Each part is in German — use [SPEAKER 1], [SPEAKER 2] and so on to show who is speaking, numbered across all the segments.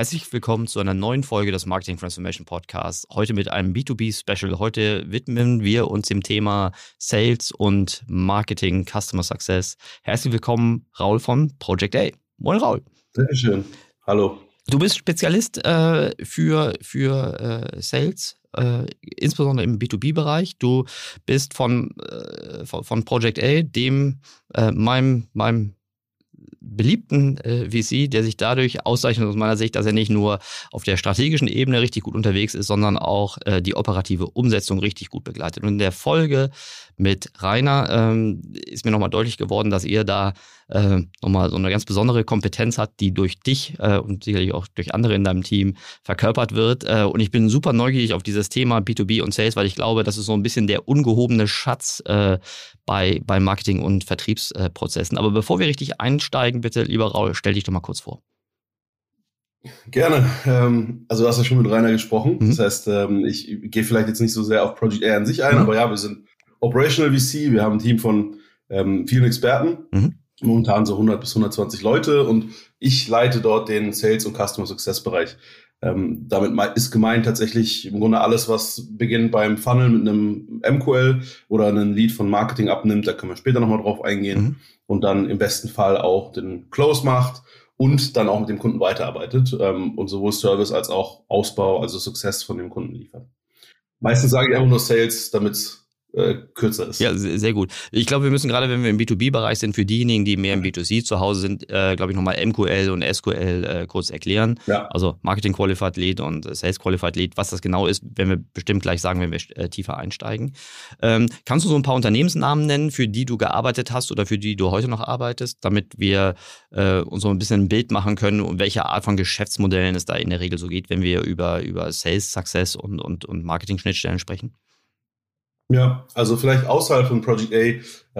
[SPEAKER 1] Herzlich willkommen zu einer neuen Folge des Marketing Transformation Podcasts. Heute mit einem B2B-Special. Heute widmen wir uns dem Thema Sales und Marketing, Customer Success. Herzlich willkommen, Raul von Project A. Moin, Raul.
[SPEAKER 2] Sehr schön. Hallo.
[SPEAKER 1] Du bist Spezialist äh, für, für äh, Sales, äh, insbesondere im B2B-Bereich. Du bist von, äh, von Project A, dem äh, meinem, meinem beliebten äh, VC, der sich dadurch auszeichnet aus meiner Sicht, dass er nicht nur auf der strategischen Ebene richtig gut unterwegs ist, sondern auch äh, die operative Umsetzung richtig gut begleitet. Und in der Folge mit Rainer ähm, ist mir nochmal deutlich geworden, dass ihr da äh, nochmal so eine ganz besondere Kompetenz hat, die durch dich äh, und sicherlich auch durch andere in deinem Team verkörpert wird. Äh, und ich bin super neugierig auf dieses Thema B2B und Sales, weil ich glaube, das ist so ein bisschen der ungehobene Schatz äh, bei, bei Marketing- und Vertriebsprozessen. Aber bevor wir richtig einsteigen, bitte, lieber Raul, stell dich doch mal kurz vor.
[SPEAKER 2] Gerne. Ähm, also du hast ja schon mit Rainer gesprochen. Mhm. Das heißt, ähm, ich gehe vielleicht jetzt nicht so sehr auf Project Air an sich ein, mhm. aber ja, wir sind Operational VC. Wir haben ein Team von ähm, vielen Experten. Mhm. Momentan so 100 bis 120 Leute und ich leite dort den Sales- und Customer Success Bereich. Ähm, damit ist gemeint tatsächlich im Grunde alles, was beginnt beim Funnel mit einem MQL oder einen Lead von Marketing abnimmt. Da können wir später nochmal drauf eingehen. Mhm. Und dann im besten Fall auch den Close macht und dann auch mit dem Kunden weiterarbeitet ähm, und sowohl Service als auch Ausbau, also Success von dem Kunden liefert. Meistens sage ich einfach nur Sales, damit es äh, kürzer ist.
[SPEAKER 1] Ja, sehr gut. Ich glaube, wir müssen gerade, wenn wir im B2B-Bereich sind, für diejenigen, die mehr im B2C zu Hause sind, äh, glaube ich, nochmal MQL und SQL äh, kurz erklären. Ja. Also Marketing Qualified Lead und Sales Qualified Lead, was das genau ist, werden wir bestimmt gleich sagen, wenn wir äh, tiefer einsteigen. Ähm, kannst du so ein paar Unternehmensnamen nennen, für die du gearbeitet hast oder für die du heute noch arbeitest, damit wir äh, uns so ein bisschen ein Bild machen können, um welche Art von Geschäftsmodellen es da in der Regel so geht, wenn wir über, über Sales Success und, und, und Marketing-Schnittstellen sprechen?
[SPEAKER 2] Ja, also vielleicht außerhalb von Project A,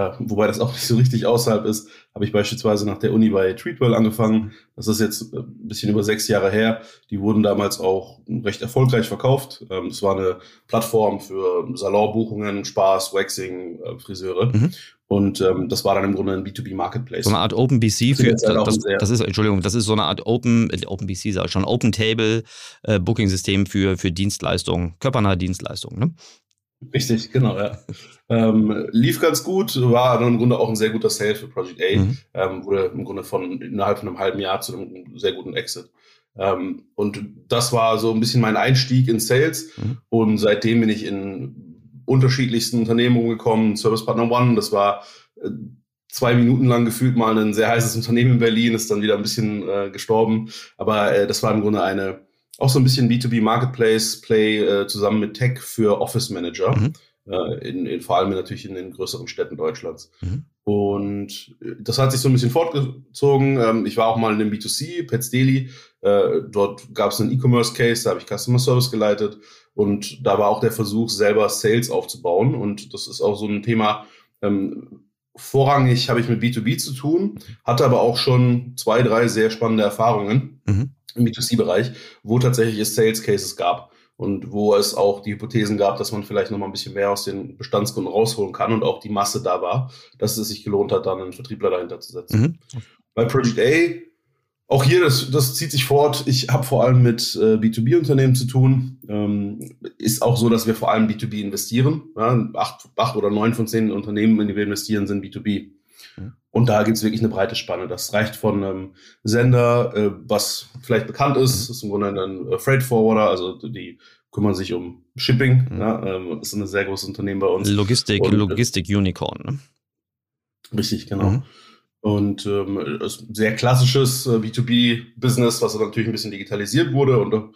[SPEAKER 2] äh, wobei das auch nicht so richtig außerhalb ist, habe ich beispielsweise nach der Uni bei Treatwell angefangen. Das ist jetzt ein bisschen über sechs Jahre her. Die wurden damals auch recht erfolgreich verkauft. Ähm, es war eine Plattform für Salonbuchungen, Spaß, Waxing, äh, Friseure. Mhm. Und ähm, das war dann im Grunde ein B2B-Marketplace.
[SPEAKER 1] So eine Art OpenBC für das, das, das, ist, Entschuldigung, das ist so eine Art Open, äh, OpenBC, sag ich schon, Open Table äh, Booking-System für, für Dienstleistungen, körpernahe Dienstleistungen, ne?
[SPEAKER 2] Richtig, genau, ja. ähm, lief ganz gut, war dann im Grunde auch ein sehr guter Sale für Project A. Mhm. Ähm, wurde im Grunde von innerhalb von einem halben Jahr zu einem sehr guten Exit. Ähm, und das war so ein bisschen mein Einstieg in Sales. Mhm. Und seitdem bin ich in unterschiedlichsten Unternehmen gekommen. Service Partner One, das war äh, zwei Minuten lang gefühlt mal ein sehr heißes Unternehmen in Berlin, ist dann wieder ein bisschen äh, gestorben. Aber äh, das war im Grunde eine auch so ein bisschen B2B Marketplace Play äh, zusammen mit Tech für Office Manager. Mhm. Äh, in, in, vor allem natürlich in den größeren Städten Deutschlands. Mhm. Und äh, das hat sich so ein bisschen fortgezogen. Ähm, ich war auch mal in dem B2C, Pets Daily. Äh, dort gab es einen E-Commerce Case, da habe ich Customer Service geleitet. Und da war auch der Versuch, selber Sales aufzubauen. Und das ist auch so ein Thema, ähm, vorrangig habe ich mit B2B zu tun, hatte aber auch schon zwei, drei sehr spannende Erfahrungen. Mhm im B2C-Bereich, wo tatsächlich es Sales Cases gab und wo es auch die Hypothesen gab, dass man vielleicht noch mal ein bisschen mehr aus den Bestandskunden rausholen kann und auch die Masse da war, dass es sich gelohnt hat, dann einen Vertriebler dahinter zu setzen. Mhm. Bei Project A, auch hier, das, das zieht sich fort. Ich habe vor allem mit äh, B2B-Unternehmen zu tun. Ähm, ist auch so, dass wir vor allem B2B investieren. Ja, acht, acht oder neun von zehn Unternehmen, in die wir investieren, sind B2B. Und da gibt es wirklich eine breite Spanne. Das reicht von einem Sender, äh, was vielleicht bekannt ist, das ist im Grunde ein äh, Freight Forwarder, also die kümmern sich um Shipping. Mhm. Ja, ähm, ist ein sehr großes Unternehmen bei uns.
[SPEAKER 1] Logistik, Und, äh, Logistik Unicorn. Ne?
[SPEAKER 2] Richtig, genau. Mhm. Und ähm, sehr klassisches äh, B2B-Business, was natürlich ein bisschen digitalisiert wurde und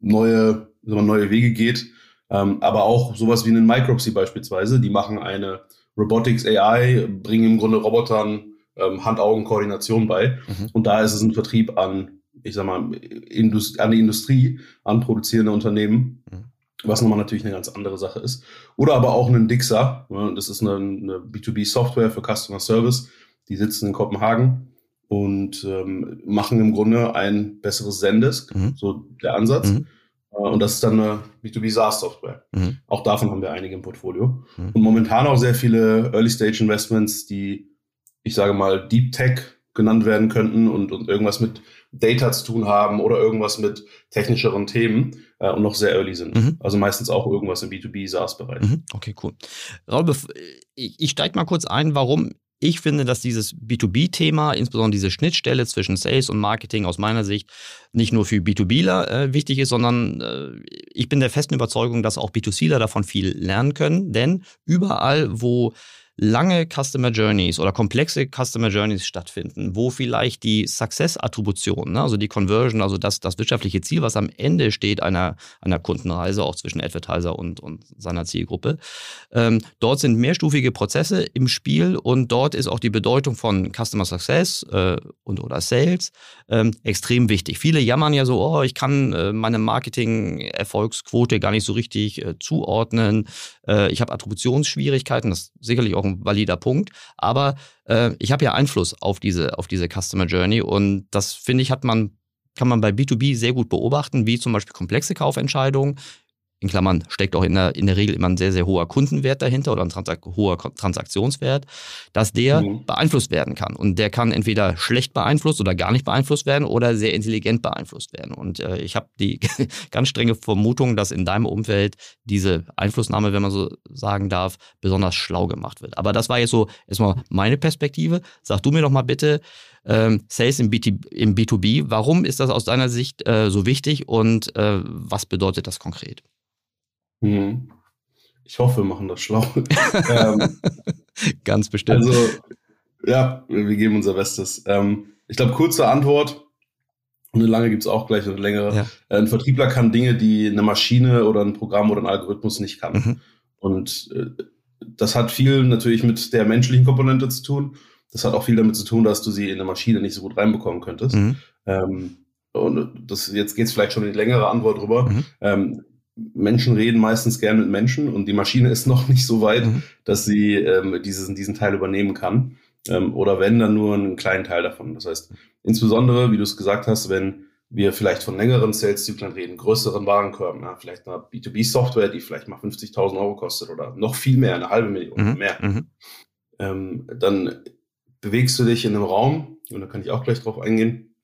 [SPEAKER 2] neue, neue Wege geht. Ähm, aber auch sowas wie einen Micropsy beispielsweise, die machen eine Robotics AI bringen im Grunde Robotern ähm, Hand-Augen-Koordination bei. Mhm. Und da ist es ein Vertrieb an, ich sag mal, Indust an die Industrie, an produzierende Unternehmen. Mhm. was nochmal natürlich eine ganz andere Sache ist. Oder aber auch einen Dixer, das ist eine, eine B2B-Software für Customer Service, die sitzen in Kopenhagen und ähm, machen im Grunde ein besseres Zendesk, mhm. so der Ansatz. Mhm. Äh, und das ist dann eine B2B SaaS-Software. Mhm. Auch davon haben wir einige im Portfolio. Mhm. Und momentan auch sehr viele Early-Stage-Investments, die, ich sage mal, Deep Tech genannt werden könnten und, und irgendwas mit Data zu tun haben oder irgendwas mit technischeren Themen äh, und noch sehr early sind. Mhm. Also meistens auch irgendwas im B2B SaaS-Bereich.
[SPEAKER 1] Mhm. Okay, cool. Raul, ich, ich steige mal kurz ein, warum ich finde, dass dieses B2B-Thema, insbesondere diese Schnittstelle zwischen Sales und Marketing aus meiner Sicht nicht nur für B2Bler äh, wichtig ist, sondern äh, ich bin der festen Überzeugung, dass auch B2Cler davon viel lernen können. Denn überall, wo lange Customer Journeys oder komplexe Customer Journeys stattfinden, wo vielleicht die Success-Attribution, ne, also die Conversion, also das, das wirtschaftliche Ziel, was am Ende steht einer, einer Kundenreise, auch zwischen Advertiser und, und seiner Zielgruppe, ähm, dort sind mehrstufige Prozesse im Spiel und dort ist auch die Bedeutung von Customer Success äh, und oder Sales ähm, extrem wichtig. Viele jammern ja so, oh, ich kann äh, meine Marketing-Erfolgsquote gar nicht so richtig äh, zuordnen. Äh, ich habe Attributionsschwierigkeiten, das ist sicherlich auch ein valider Punkt, aber äh, ich habe ja Einfluss auf diese, auf diese Customer Journey und das finde ich, hat man kann man bei B2B sehr gut beobachten, wie zum Beispiel komplexe Kaufentscheidungen, in Klammern steckt auch in der, in der Regel immer ein sehr, sehr hoher Kundenwert dahinter oder ein Transak hoher Transaktionswert, dass der mhm. beeinflusst werden kann. Und der kann entweder schlecht beeinflusst oder gar nicht beeinflusst werden oder sehr intelligent beeinflusst werden. Und äh, ich habe die ganz strenge Vermutung, dass in deinem Umfeld diese Einflussnahme, wenn man so sagen darf, besonders schlau gemacht wird. Aber das war jetzt so erstmal meine Perspektive. Sag du mir doch mal bitte, ähm, Sales im, BT, im B2B, warum ist das aus deiner Sicht äh, so wichtig und äh, was bedeutet das konkret?
[SPEAKER 2] Hm. Ich hoffe, wir machen das schlau. ähm,
[SPEAKER 1] Ganz bestimmt.
[SPEAKER 2] Also, ja, wir geben unser Bestes. Ähm, ich glaube, kurze Antwort. Und eine lange gibt es auch gleich, eine längere. Ja. Äh, ein Vertriebler kann Dinge, die eine Maschine oder ein Programm oder ein Algorithmus nicht kann. Mhm. Und äh, das hat viel natürlich mit der menschlichen Komponente zu tun. Das hat auch viel damit zu tun, dass du sie in eine Maschine nicht so gut reinbekommen könntest. Mhm. Ähm, und das, jetzt geht es vielleicht schon in die längere Antwort drüber. Mhm. Ähm, Menschen reden meistens gern mit Menschen und die Maschine ist noch nicht so weit, mhm. dass sie ähm, dieses, diesen Teil übernehmen kann. Ähm, oder wenn, dann nur einen kleinen Teil davon. Das heißt, insbesondere, wie du es gesagt hast, wenn wir vielleicht von längeren Sales-Zyklen reden, größeren Warenkörben, ja, vielleicht eine B2B-Software, die vielleicht mal 50.000 Euro kostet oder noch viel mehr, eine halbe Million mhm. mehr, mhm. Ähm, dann bewegst du dich in einem Raum, und da kann ich auch gleich drauf eingehen,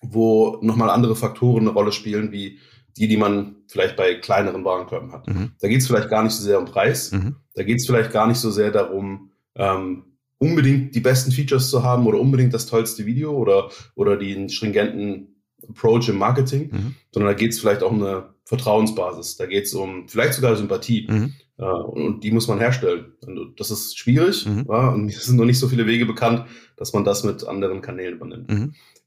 [SPEAKER 2] wo nochmal andere Faktoren eine Rolle spielen, wie die, die man vielleicht bei kleineren Warenkörben hat. Mhm. Da geht es vielleicht gar nicht so sehr um Preis, mhm. da geht es vielleicht gar nicht so sehr darum, ähm, unbedingt die besten Features zu haben oder unbedingt das tollste Video oder, oder den stringenten Approach im Marketing, mhm. sondern da geht es vielleicht auch um eine Vertrauensbasis. Da geht es um vielleicht sogar Sympathie. Mhm. Äh, und die muss man herstellen. Und das ist schwierig. Mhm. Ja, und es sind noch nicht so viele Wege bekannt, dass man das mit anderen Kanälen übernimmt.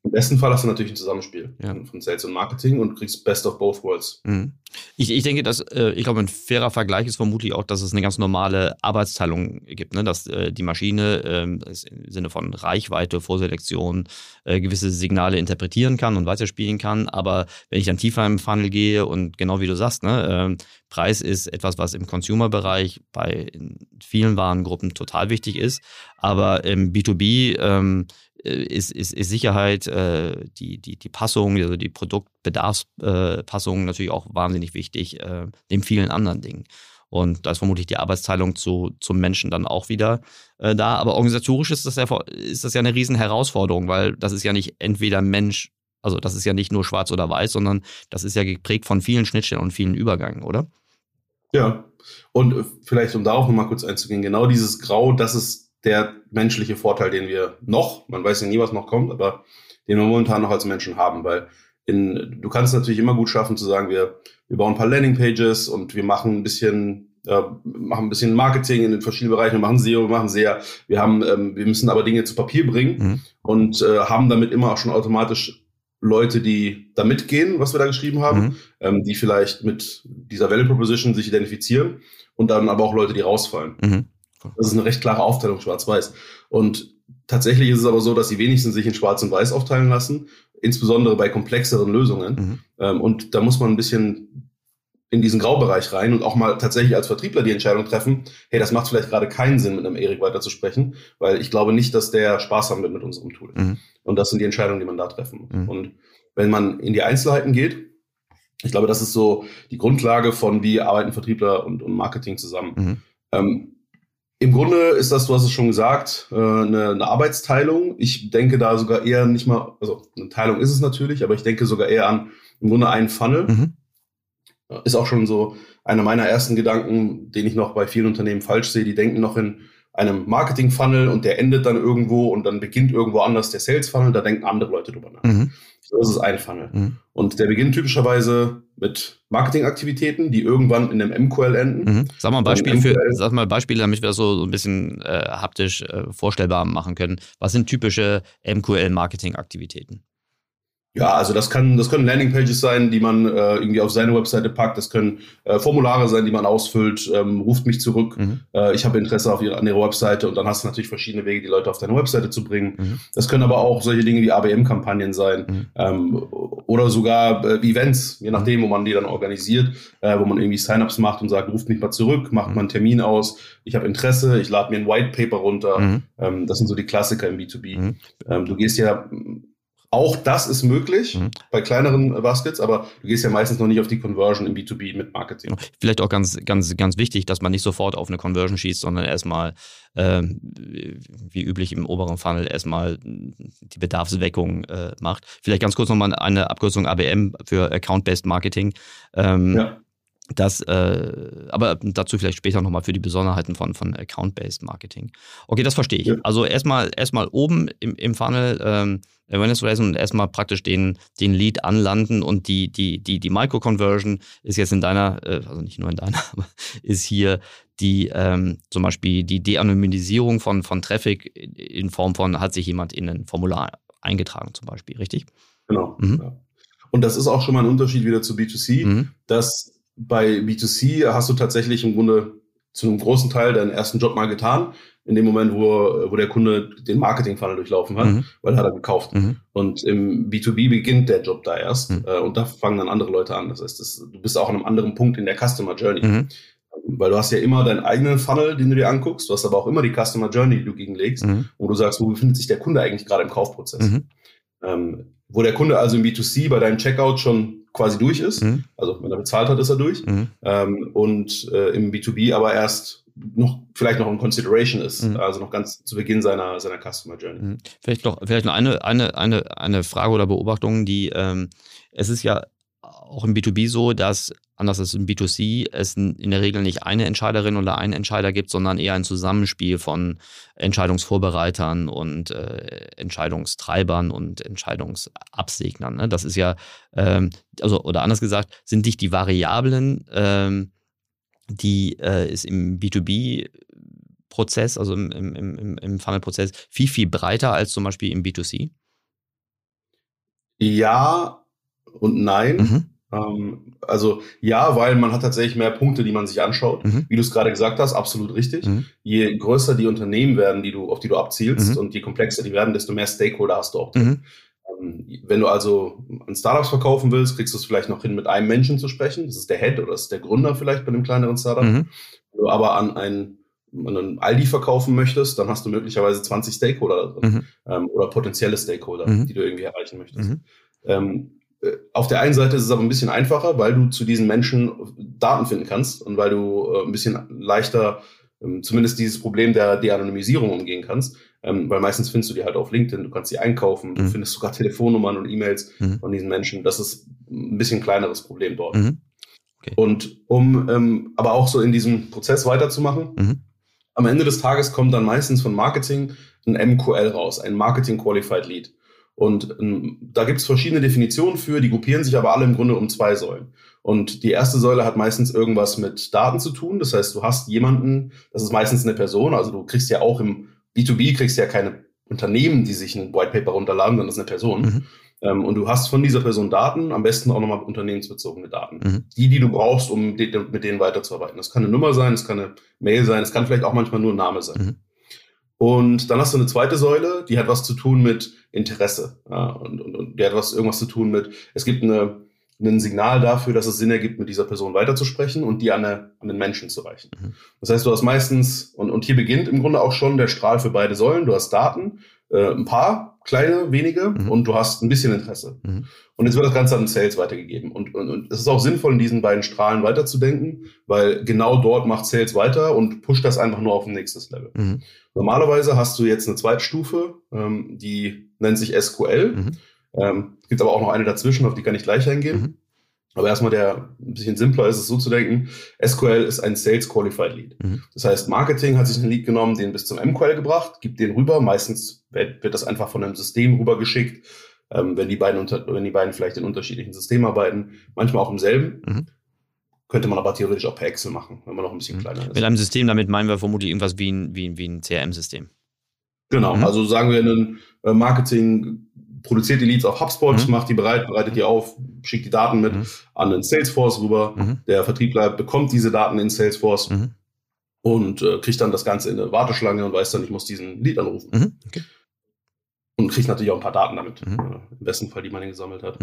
[SPEAKER 2] Im besten Fall hast du natürlich ein Zusammenspiel ja. von Sales und Marketing und kriegst Best of both worlds.
[SPEAKER 1] Mhm. Ich, ich denke, dass, äh, ich glaube, ein fairer Vergleich ist vermutlich auch, dass es eine ganz normale Arbeitsteilung gibt, ne? dass äh, die Maschine äh, im Sinne von Reichweite, Vorselektion äh, gewisse Signale interpretieren kann und weiterspielen kann. Aber wenn ich dann tiefer im Funnel gehe und genau wie du sagst, ne, äh, Preis ist etwas, was im Consumer-Bereich bei vielen Warengruppen total wichtig ist. Aber im B2B ähm, äh, ist, ist, ist Sicherheit, äh, die, die, die Passung, also die Produktbedarfspassung äh, natürlich auch wahnsinnig wichtig, äh, neben vielen anderen Dingen. Und da ist vermutlich die Arbeitsteilung zu, zum Menschen dann auch wieder äh, da. Aber organisatorisch ist das, ja, ist das ja eine riesen Herausforderung, weil das ist ja nicht entweder Mensch, also das ist ja nicht nur schwarz oder weiß, sondern das ist ja geprägt von vielen Schnittstellen und vielen Übergängen, oder?
[SPEAKER 2] Ja. Und äh, vielleicht, um darauf nochmal kurz einzugehen, genau dieses Grau, das ist der menschliche Vorteil, den wir noch, man weiß ja nie, was noch kommt, aber den wir momentan noch als Menschen haben, weil in, du kannst es natürlich immer gut schaffen zu sagen, wir, wir bauen ein paar Landingpages und wir machen ein bisschen, äh, machen ein bisschen Marketing in den verschiedenen Bereichen, wir machen SEO, wir machen SEA, wir haben, ähm, wir müssen aber Dinge zu Papier bringen mhm. und äh, haben damit immer auch schon automatisch Leute, die da mitgehen, was wir da geschrieben haben, mhm. ähm, die vielleicht mit dieser Value Proposition sich identifizieren und dann aber auch Leute, die rausfallen. Mhm. Das ist eine recht klare Aufteilung, schwarz-weiß. Und tatsächlich ist es aber so, dass die wenigsten sich in schwarz und weiß aufteilen lassen, insbesondere bei komplexeren Lösungen. Mhm. Ähm, und da muss man ein bisschen in diesen Graubereich rein und auch mal tatsächlich als Vertriebler die Entscheidung treffen, hey, das macht vielleicht gerade keinen Sinn, mit einem Erik weiterzusprechen, weil ich glaube nicht, dass der Spaß haben wird mit unserem Tool. Mhm. Und das sind die Entscheidungen, die man da treffen muss. Mhm. Und wenn man in die Einzelheiten geht, ich glaube, das ist so die Grundlage von, wie arbeiten Vertriebler und, und Marketing zusammen. Mhm. Ähm, Im Grunde ist das, du hast es schon gesagt, äh, eine, eine, Arbeitsteilung. Ich denke da sogar eher nicht mal, also eine Teilung ist es natürlich, aber ich denke sogar eher an im Grunde einen Funnel. Mhm. Ist auch schon so einer meiner ersten Gedanken, den ich noch bei vielen Unternehmen falsch sehe. Die denken noch in einem Marketing-Funnel und der endet dann irgendwo und dann beginnt irgendwo anders der Sales-Funnel. Da denken andere Leute drüber nach. Mhm. Das ist ein Funnel. Mhm. Und der beginnt typischerweise mit Marketingaktivitäten, die irgendwann in einem MQL enden.
[SPEAKER 1] Mhm. Sag mal ein Beispiel für, sag mal Beispiele, damit wir das so, so ein bisschen äh, haptisch äh, vorstellbar machen können. Was sind typische MQL-Marketingaktivitäten?
[SPEAKER 2] Ja, also das kann, das können Landingpages sein, die man äh, irgendwie auf seine Webseite packt. Das können äh, Formulare sein, die man ausfüllt. Ähm, ruft mich zurück. Mhm. Äh, ich habe Interesse auf ihre, an ihrer Webseite und dann hast du natürlich verschiedene Wege, die Leute auf deine Webseite zu bringen. Mhm. Das können aber auch solche Dinge wie ABM-Kampagnen sein mhm. ähm, oder sogar äh, Events, je nachdem, wo man die dann organisiert, äh, wo man irgendwie Sign-ups macht und sagt, ruft mich mal zurück, macht mhm. mal einen Termin aus. Ich habe Interesse, ich lade mir ein White Paper runter. Mhm. Ähm, das sind so die Klassiker im B2B. Mhm. Ähm, du gehst ja auch das ist möglich mhm. bei kleineren Baskets, aber du gehst ja meistens noch nicht auf die Conversion im B2B mit Marketing.
[SPEAKER 1] Vielleicht auch ganz, ganz, ganz wichtig, dass man nicht sofort auf eine Conversion schießt, sondern erstmal, äh, wie üblich im oberen Funnel, erstmal die Bedarfsweckung äh, macht. Vielleicht ganz kurz nochmal eine Abkürzung ABM für Account-Based Marketing. Ähm, ja. Das, äh, aber dazu vielleicht später nochmal für die Besonderheiten von, von Account-Based Marketing. Okay, das verstehe ich. Ja. Also erstmal erstmal oben im, im Funnel ähm, Awareness Raising und erstmal praktisch den, den Lead anlanden und die, die, die, die Micro-Conversion ist jetzt in deiner, äh, also nicht nur in deiner, aber ist hier die ähm, zum Beispiel die De-Anonymisierung von, von Traffic in Form von, hat sich jemand in ein Formular eingetragen zum Beispiel, richtig?
[SPEAKER 2] Genau. Mhm. Ja. Und das ist auch schon mal ein Unterschied wieder zu B2C, mhm. dass bei B2C hast du tatsächlich im Grunde zu einem großen Teil deinen ersten Job mal getan, in dem Moment, wo, wo der Kunde den Marketing-Funnel durchlaufen hat, mhm. weil er hat er gekauft. Mhm. Und im B2B beginnt der Job da erst mhm. äh, und da fangen dann andere Leute an. Das heißt, das, du bist auch an einem anderen Punkt in der Customer Journey. Mhm. Weil du hast ja immer deinen eigenen Funnel, den du dir anguckst, du hast aber auch immer die Customer Journey, die du gegenlegst, mhm. wo du sagst, wo befindet sich der Kunde eigentlich gerade im Kaufprozess. Mhm. Ähm, wo der Kunde also im B2C bei deinem Checkout schon quasi durch ist. Mhm. Also wenn er bezahlt hat, ist er durch. Mhm. Ähm, und äh, im B2B aber erst noch vielleicht noch in Consideration ist, mhm. also noch ganz zu Beginn seiner seiner Customer Journey. Mhm.
[SPEAKER 1] Vielleicht noch vielleicht noch eine eine eine eine Frage oder Beobachtung, die ähm, es ist ja auch im B2B so, dass anders als im B2C es in der Regel nicht eine Entscheiderin oder einen Entscheider gibt, sondern eher ein Zusammenspiel von Entscheidungsvorbereitern und äh, Entscheidungstreibern und Entscheidungsabsegnern. Ne? Das ist ja, ähm, also oder anders gesagt, sind nicht die Variablen, ähm, die äh, ist im B2B Prozess, also im, im, im, im Funnel-Prozess, viel, viel breiter als zum Beispiel im B2C?
[SPEAKER 2] Ja und nein. Mhm. Ähm, also ja, weil man hat tatsächlich mehr Punkte, die man sich anschaut. Mhm. Wie du es gerade gesagt hast, absolut richtig. Mhm. Je größer die Unternehmen werden, die du, auf die du abzielst mhm. und je komplexer die werden, desto mehr Stakeholder hast du auch drin. Mhm. Ähm, wenn du also an Startups verkaufen willst, kriegst du es vielleicht noch hin, mit einem Menschen zu sprechen. Das ist der Head oder das ist der Gründer vielleicht bei einem kleineren Startup. Mhm. Wenn du aber an einen an einen Aldi verkaufen möchtest, dann hast du möglicherweise 20 Stakeholder drin mhm. ähm, oder potenzielle Stakeholder, mhm. die du irgendwie erreichen möchtest. Mhm. Ähm, äh, auf der einen Seite ist es aber ein bisschen einfacher, weil du zu diesen Menschen Daten finden kannst und weil du äh, ein bisschen leichter ähm, zumindest dieses Problem der De-Anonymisierung umgehen kannst, ähm, weil meistens findest du die halt auf LinkedIn, du kannst sie einkaufen, mhm. du findest sogar Telefonnummern und E-Mails mhm. von diesen Menschen. Das ist ein bisschen kleineres Problem dort. Mhm. Okay. Und um ähm, aber auch so in diesem Prozess weiterzumachen, mhm. am Ende des Tages kommt dann meistens von Marketing ein MQL raus, ein Marketing Qualified Lead. Und ähm, da gibt es verschiedene Definitionen für, die gruppieren sich aber alle im Grunde um zwei Säulen. Und die erste Säule hat meistens irgendwas mit Daten zu tun. Das heißt, du hast jemanden, das ist meistens eine Person, also du kriegst ja auch im B2B kriegst ja keine Unternehmen, die sich ein White Paper runterladen, sondern das ist eine Person. Mhm. Ähm, und du hast von dieser Person Daten, am besten auch nochmal unternehmensbezogene Daten. Mhm. Die, die du brauchst, um mit denen weiterzuarbeiten. Das kann eine Nummer sein, es kann eine Mail sein, es kann vielleicht auch manchmal nur ein Name sein. Mhm. Und dann hast du eine zweite Säule, die hat was zu tun mit Interesse. Ja, und, und, und die hat was, irgendwas zu tun mit, es gibt eine, ein Signal dafür, dass es Sinn ergibt, mit dieser Person weiterzusprechen und die an, eine, an den Menschen zu reichen. Mhm. Das heißt, du hast meistens, und, und hier beginnt im Grunde auch schon der Strahl für beide Säulen, du hast Daten, äh, ein paar, kleine, wenige, mhm. und du hast ein bisschen Interesse. Mhm. Und jetzt wird das Ganze an Sales weitergegeben. Und, und, und es ist auch sinnvoll, in diesen beiden Strahlen weiterzudenken, weil genau dort macht Sales weiter und pusht das einfach nur auf ein nächstes Level. Mhm. Normalerweise hast du jetzt eine zweite Stufe, ähm, die nennt sich SQL. Mhm. Ähm, gibt aber auch noch eine dazwischen, auf die kann ich gleich eingehen. Mhm. Aber erstmal der ein bisschen simpler ist es so zu denken, SQL ist ein Sales Qualified Lead. Mhm. Das heißt, Marketing hat sich einen Lead genommen, den bis zum MQL gebracht, gibt den rüber. Meistens wird, wird das einfach von einem System rübergeschickt, ähm, wenn die beiden unter, wenn die beiden vielleicht in unterschiedlichen Systemen arbeiten, manchmal auch im selben. Mhm. Könnte man aber theoretisch auch per Excel machen, wenn man noch ein bisschen mhm. kleiner ist.
[SPEAKER 1] Mit einem System, damit meinen wir vermutlich irgendwas wie ein, wie, wie ein CRM-System.
[SPEAKER 2] Genau, mhm. also sagen wir ein äh, Marketing produziert die Leads auf HubSpot, mhm. macht die bereit, bereitet die auf, schickt die Daten mit mhm. an den Salesforce rüber. Mhm. Der Vertriebler bekommt diese Daten in Salesforce mhm. und äh, kriegt dann das Ganze in eine Warteschlange und weiß dann, ich muss diesen Lead anrufen. Okay. Und kriegt natürlich auch ein paar Daten damit, mhm. äh, im besten Fall, die man gesammelt hat.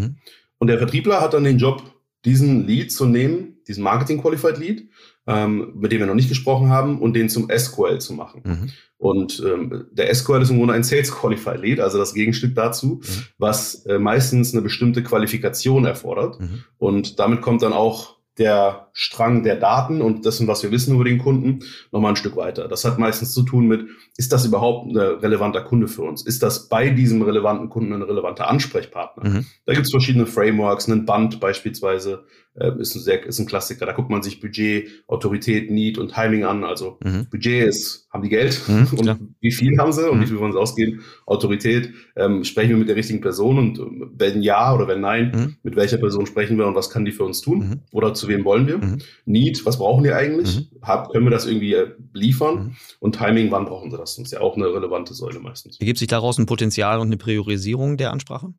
[SPEAKER 2] Und der Vertriebler hat dann den Job, diesen Lead zu nehmen, diesen Marketing Qualified Lead, ähm, mit dem wir noch nicht gesprochen haben, und den zum SQL zu machen. Mhm. Und ähm, der SQL ist im Grunde ein Sales Qualified Lead, also das Gegenstück dazu, mhm. was äh, meistens eine bestimmte Qualifikation erfordert. Mhm. Und damit kommt dann auch der Strang der Daten und dessen, was wir wissen über den Kunden, nochmal ein Stück weiter. Das hat meistens zu tun mit, ist das überhaupt ein relevanter Kunde für uns? Ist das bei diesem relevanten Kunden ein relevanter Ansprechpartner? Mhm. Da gibt es verschiedene Frameworks, einen Band beispielsweise äh, ist, ein sehr, ist ein Klassiker. Da guckt man sich Budget, Autorität, Need und Timing an. Also mhm. Budget ist, haben die Geld mhm, und wie viel haben sie und wie mhm. viel wollen sie ausgeben? Autorität, ähm, sprechen wir mit der richtigen Person und äh, wenn ja oder wenn nein, mhm. mit welcher Person sprechen wir und was kann die für uns tun? Mhm. Oder zu wem wollen wir? Need, was brauchen die eigentlich? Hab, können wir das irgendwie äh, liefern? Und Timing, wann brauchen sie das? Das ist ja auch eine relevante Säule meistens.
[SPEAKER 1] Ergibt sich daraus ein Potenzial und eine Priorisierung der Ansprache?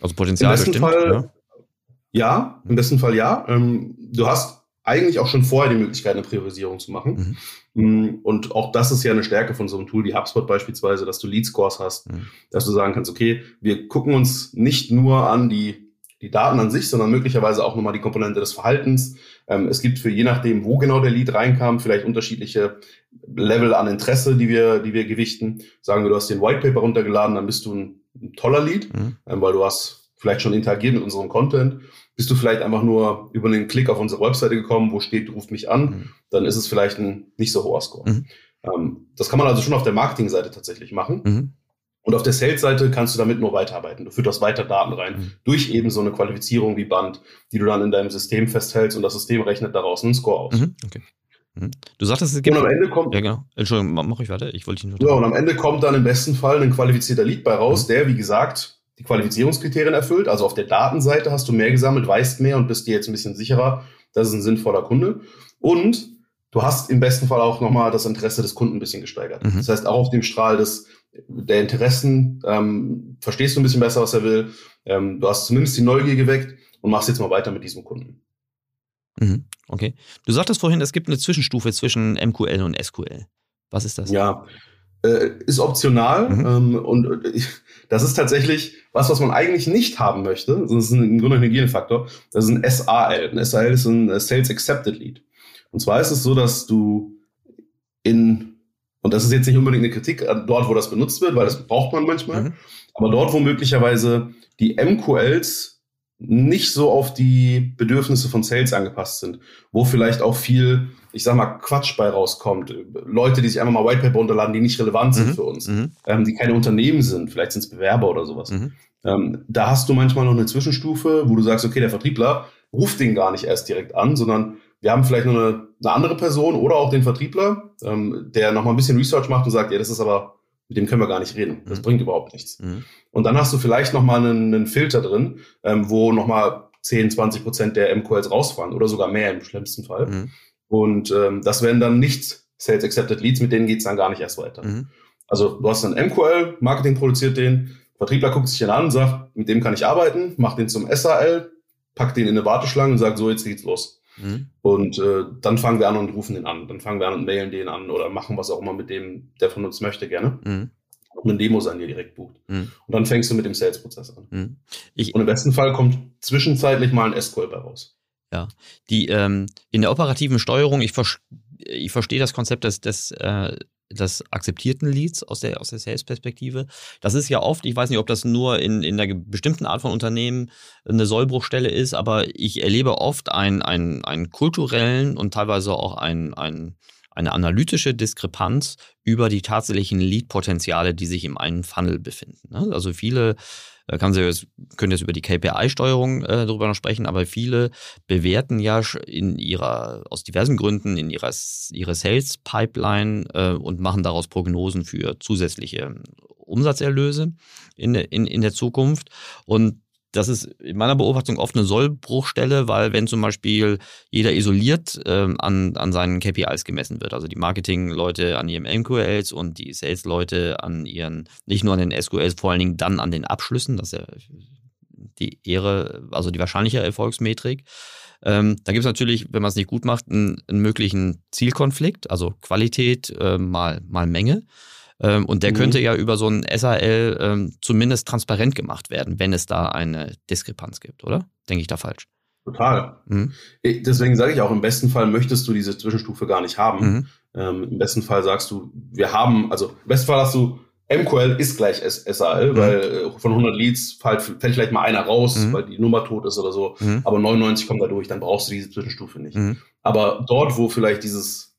[SPEAKER 1] Also Potenzial
[SPEAKER 2] bestimmt, Fall, ja. Ja, im besten Fall ja. Ähm, du hast eigentlich auch schon vorher die Möglichkeit, eine Priorisierung zu machen. Mhm. Mm, und auch das ist ja eine Stärke von so einem Tool wie HubSpot beispielsweise, dass du Lead Scores hast, mhm. dass du sagen kannst, okay, wir gucken uns nicht nur an die, die Daten an sich, sondern möglicherweise auch nochmal die Komponente des Verhaltens. Ähm, es gibt für je nachdem, wo genau der Lead reinkam, vielleicht unterschiedliche Level an Interesse, die wir, die wir gewichten. Sagen wir, du hast den White Paper runtergeladen, dann bist du ein, ein toller Lead, mhm. ähm, weil du hast vielleicht schon interagiert mit unserem Content bist du vielleicht einfach nur über einen Klick auf unsere Webseite gekommen, wo steht, ruft mich an, mhm. dann ist es vielleicht ein nicht so hoher Score. Mhm. Ähm, das kann man also schon auf der Marketingseite tatsächlich machen. Mhm. Und auf der Sales-Seite kannst du damit nur weiterarbeiten. Du führst weiter Daten rein mhm. durch eben so eine Qualifizierung wie Band, die du dann in deinem System festhältst und das System rechnet daraus einen Score aus. Mhm. Okay.
[SPEAKER 1] Mhm. Du sagtest, es gibt.
[SPEAKER 2] Und am Ende kommt.
[SPEAKER 1] Ja, genau. Entschuldigung, mach ich weiter. Ich wollte dich
[SPEAKER 2] nur. Ja, und am Ende kommt dann im besten Fall ein qualifizierter Lead bei raus, mhm. der, wie gesagt, die Qualifizierungskriterien erfüllt. Also auf der Datenseite hast du mehr gesammelt, weißt mehr und bist dir jetzt ein bisschen sicherer, das ist ein sinnvoller Kunde. Und du hast im besten Fall auch nochmal das Interesse des Kunden ein bisschen gesteigert. Mhm. Das heißt, auch auf dem Strahl des, der Interessen ähm, verstehst du ein bisschen besser, was er will. Ähm, du hast zumindest die Neugier geweckt und machst jetzt mal weiter mit diesem Kunden.
[SPEAKER 1] Mhm. Okay. Du sagtest vorhin, es gibt eine Zwischenstufe zwischen MQL und SQL. Was ist das?
[SPEAKER 2] Ja, äh, ist optional mhm. ähm, und ich, das ist tatsächlich was, was man eigentlich nicht haben möchte. Das ist ein, im Grunde ein Hygienefaktor. Das ist ein SAL. Ein SAL ist ein äh, Sales Accepted Lead. Und zwar ist es so, dass du in, und das ist jetzt nicht unbedingt eine Kritik dort, wo das benutzt wird, weil das braucht man manchmal, mhm. aber dort, wo möglicherweise die MQLs nicht so auf die Bedürfnisse von Sales angepasst sind, wo vielleicht auch viel, ich sag mal, Quatsch bei rauskommt. Leute, die sich einfach mal Whitepaper runterladen, die nicht relevant sind mhm. für uns, mhm. ähm, die keine Unternehmen sind, vielleicht sind es Bewerber oder sowas. Mhm. Ähm, da hast du manchmal noch eine Zwischenstufe, wo du sagst, okay, der Vertriebler ruft den gar nicht erst direkt an, sondern wir haben vielleicht noch eine, eine andere Person oder auch den Vertriebler, ähm, der noch mal ein bisschen Research macht und sagt, ja, das ist aber mit dem können wir gar nicht reden. Das mhm. bringt überhaupt nichts. Mhm. Und dann hast du vielleicht noch mal einen, einen Filter drin, ähm, wo noch mal 10, 20 Prozent der MQLs rausfallen oder sogar mehr im schlimmsten Fall. Und ähm, das wären dann nicht Sales Accepted Leads, mit denen geht's dann gar nicht erst weiter. Mhm. Also du hast einen MQL, Marketing produziert den, Vertriebler guckt sich den an und sagt, mit dem kann ich arbeiten, macht den zum SAL, packt den in eine Warteschlange und sagt, so, jetzt geht's los. Mhm. Und äh, dann fangen wir an und rufen den an. Dann fangen wir an und mailen den an oder machen was auch immer mit dem, der von uns möchte, gerne. Mhm. eine Demo sein, die direkt bucht. Mhm. Und dann fängst du mit dem Sales-Prozess an. Mhm. Und im besten Fall kommt zwischenzeitlich mal ein SQL bei raus.
[SPEAKER 1] Ja, die ähm, in der operativen Steuerung, ich, ver ich verstehe das Konzept des, des, äh, des akzeptierten Leads aus der, aus der Sales-Perspektive. Das ist ja oft, ich weiß nicht, ob das nur in, in einer bestimmten Art von Unternehmen eine Sollbruchstelle ist, aber ich erlebe oft einen, einen, einen kulturellen und teilweise auch einen, einen eine analytische Diskrepanz über die tatsächlichen Lead-Potenziale, die sich im einen Funnel befinden. Ne? Also viele äh, kann sie können jetzt über die KPI-Steuerung äh, darüber noch sprechen, aber viele bewerten ja in ihrer, aus diversen Gründen in ihrer, ihre Sales-Pipeline äh, und machen daraus Prognosen für zusätzliche Umsatzerlöse in, in, in der Zukunft. Und das ist in meiner Beobachtung oft eine Sollbruchstelle, weil wenn zum Beispiel jeder isoliert ähm, an, an seinen KPIs gemessen wird, also die Marketing-Leute an ihren MQLs und die Sales-Leute an ihren, nicht nur an den SQLs, vor allen Dingen dann an den Abschlüssen, das ist ja die Ehre, also die wahrscheinliche Erfolgsmetrik. Ähm, da gibt es natürlich, wenn man es nicht gut macht, einen, einen möglichen Zielkonflikt, also Qualität äh, mal, mal Menge. Ähm, und der mhm. könnte ja über so ein SAL ähm, zumindest transparent gemacht werden, wenn es da eine Diskrepanz gibt, oder? Denke ich da falsch?
[SPEAKER 2] Total. Mhm. Deswegen sage ich auch, im besten Fall möchtest du diese Zwischenstufe gar nicht haben. Mhm. Ähm, Im besten Fall sagst du, wir haben, also im besten Fall hast du MQL ist gleich SAL, mhm. weil äh, von 100 Leads fällt, fällt, vielleicht mal einer raus, mhm. weil die Nummer tot ist oder so, mhm. aber 99 kommen da durch, dann brauchst du diese Zwischenstufe nicht. Aber dort, wo vielleicht dieses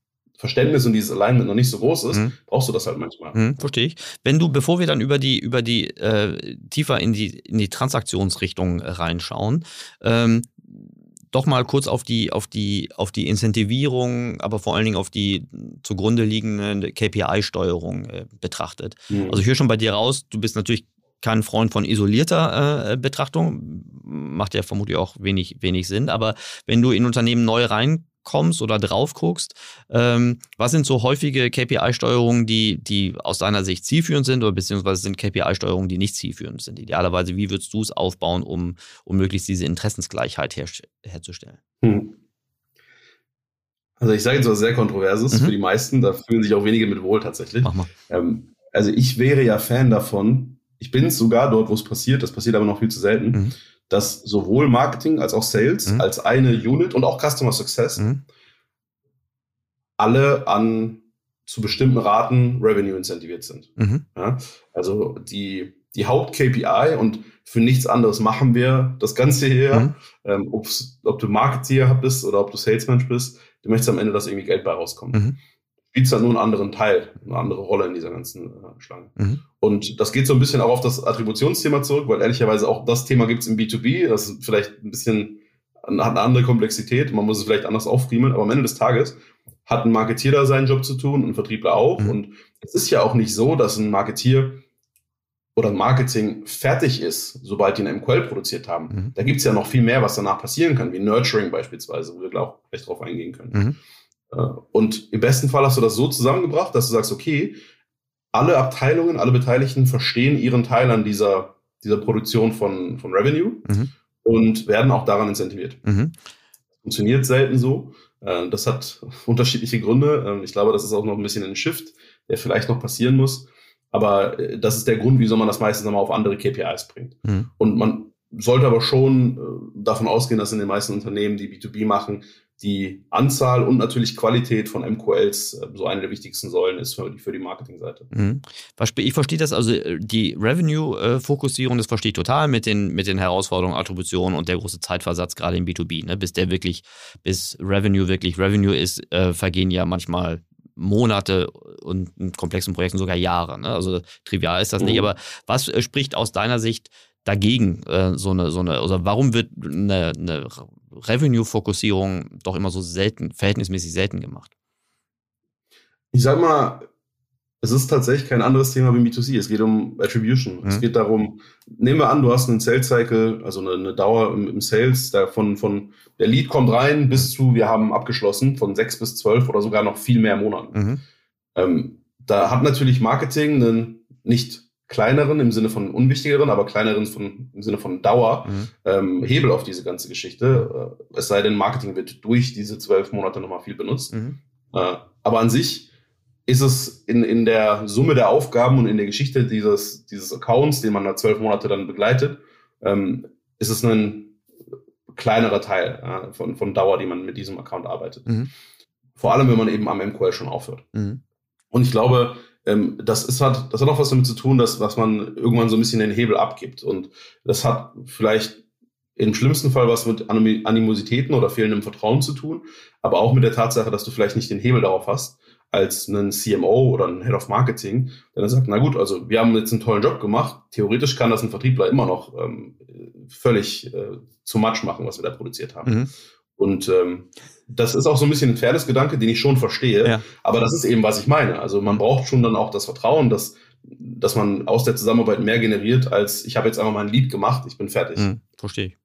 [SPEAKER 2] Verständnis und dieses Alignment noch nicht so groß ist, mhm. brauchst du das halt manchmal.
[SPEAKER 1] Mhm, verstehe ich. Wenn du, bevor wir dann über die, über die äh, tiefer in die, in die Transaktionsrichtung reinschauen, ähm, doch mal kurz auf die, auf die, auf die Incentivierung, aber vor allen Dingen auf die zugrunde liegende KPI-Steuerung äh, betrachtet. Mhm. Also ich höre schon bei dir raus, du bist natürlich kein Freund von isolierter äh, Betrachtung, macht ja vermutlich auch wenig, wenig Sinn, aber wenn du in Unternehmen neu rein kommst oder drauf guckst, ähm, was sind so häufige KPI-Steuerungen, die, die aus deiner Sicht zielführend sind oder beziehungsweise sind KPI-Steuerungen, die nicht zielführend sind? Idealerweise, wie würdest du es aufbauen, um, um möglichst diese Interessensgleichheit her, herzustellen? Hm.
[SPEAKER 2] Also ich sage jetzt was sehr Kontroverses mhm. für die meisten, da fühlen sich auch wenige mit wohl tatsächlich. Mach mal. Ähm, also ich wäre ja Fan davon, ich bin es sogar dort, wo es passiert, das passiert aber noch viel zu selten, mhm dass sowohl Marketing als auch Sales mhm. als eine Unit und auch Customer Success mhm. alle an zu bestimmten Raten Revenue incentiviert sind. Mhm. Ja, also die, die Haupt-KPI und für nichts anderes machen wir das Ganze hier. Mhm. Ähm, ob du Marketeer bist oder ob du Salesman bist, du möchtest am Ende, dass irgendwie Geld bei rauskommt. Mhm spielt es dann nur einen anderen Teil, eine andere Rolle in dieser ganzen äh, Schlange. Mhm. Und das geht so ein bisschen auch auf das Attributionsthema zurück, weil ehrlicherweise auch das Thema gibt es im B2B, das ist vielleicht ein bisschen, hat eine andere Komplexität, man muss es vielleicht anders aufriemeln, aber am Ende des Tages hat ein Marketier da seinen Job zu tun, ein Vertriebler auch. Mhm. Und es ist ja auch nicht so, dass ein Marketier oder ein Marketing fertig ist, sobald die eine MQL produziert haben. Mhm. Da gibt es ja noch viel mehr, was danach passieren kann, wie Nurturing beispielsweise, wo wir auch gleich drauf eingehen können. Äh, und im besten Fall hast du das so zusammengebracht, dass du sagst, okay, alle Abteilungen, alle Beteiligten verstehen ihren Teil an dieser, dieser Produktion von, von Revenue mhm. und werden auch daran incentiviert. Mhm. Funktioniert selten so. Äh, das hat unterschiedliche Gründe. Ähm, ich glaube, das ist auch noch ein bisschen ein Shift, der vielleicht noch passieren muss. Aber äh, das ist der Grund, wieso man das meistens nochmal auf andere KPIs bringt. Mhm. Und man sollte aber schon davon ausgehen, dass in den meisten Unternehmen, die B2B machen, die Anzahl und natürlich Qualität von MQLs äh, so eine der wichtigsten Säulen ist für die, für die Marketingseite. Mhm.
[SPEAKER 1] Ich verstehe das, also äh, die Revenue-Fokussierung, das verstehe ich total mit den, mit den Herausforderungen, Attribution und der große Zeitversatz gerade im B2B. Ne? Bis der wirklich, bis Revenue wirklich Revenue ist, äh, vergehen ja manchmal Monate und in komplexen Projekten sogar Jahre. Ne? Also trivial ist das mhm. nicht, aber was äh, spricht aus deiner Sicht dagegen äh, so eine, so eine, also warum wird eine, eine Revenue-Fokussierung doch immer so selten, verhältnismäßig selten gemacht?
[SPEAKER 2] Ich sag mal, es ist tatsächlich kein anderes Thema wie B2C. Es geht um Attribution. Mhm. Es geht darum, nehmen wir an, du hast einen Sales Cycle, also eine, eine Dauer im, im, Sales, da von, von der Lead kommt rein bis zu, wir haben abgeschlossen, von sechs bis zwölf oder sogar noch viel mehr Monaten. Mhm. Ähm, da hat natürlich Marketing einen nicht kleineren im Sinne von unwichtigeren, aber kleineren von, im Sinne von Dauer mhm. ähm, Hebel auf diese ganze Geschichte. Äh, es sei denn, Marketing wird durch diese zwölf Monate nochmal viel benutzt. Mhm. Äh, aber an sich ist es in, in der Summe der Aufgaben und in der Geschichte dieses, dieses Accounts, den man da zwölf Monate dann begleitet, ähm, ist es ein kleinerer Teil äh, von, von Dauer, die man mit diesem Account arbeitet. Mhm. Vor allem, wenn man eben am MQL schon aufhört. Mhm. Und ich glaube, ähm, das ist hat, das hat auch was damit zu tun, dass, dass man irgendwann so ein bisschen den Hebel abgibt. Und das hat vielleicht im schlimmsten Fall was mit Animositäten oder fehlendem Vertrauen zu tun, aber auch mit der Tatsache, dass du vielleicht nicht den Hebel darauf hast, als einen CMO oder einen Head of Marketing, der dann sagt, na gut, also wir haben jetzt einen tollen Job gemacht. Theoretisch kann das ein Vertriebler immer noch ähm, völlig äh, zu much machen, was wir da produziert haben. Mhm. Und ähm, das ist auch so ein bisschen ein Fairness-Gedanke, den ich schon verstehe. Ja. Aber das ist eben, was ich meine. Also man braucht schon dann auch das Vertrauen, dass, dass man aus der Zusammenarbeit mehr generiert, als ich habe jetzt einfach mal ein Lied gemacht, ich bin fertig. Mhm,
[SPEAKER 1] verstehe ich.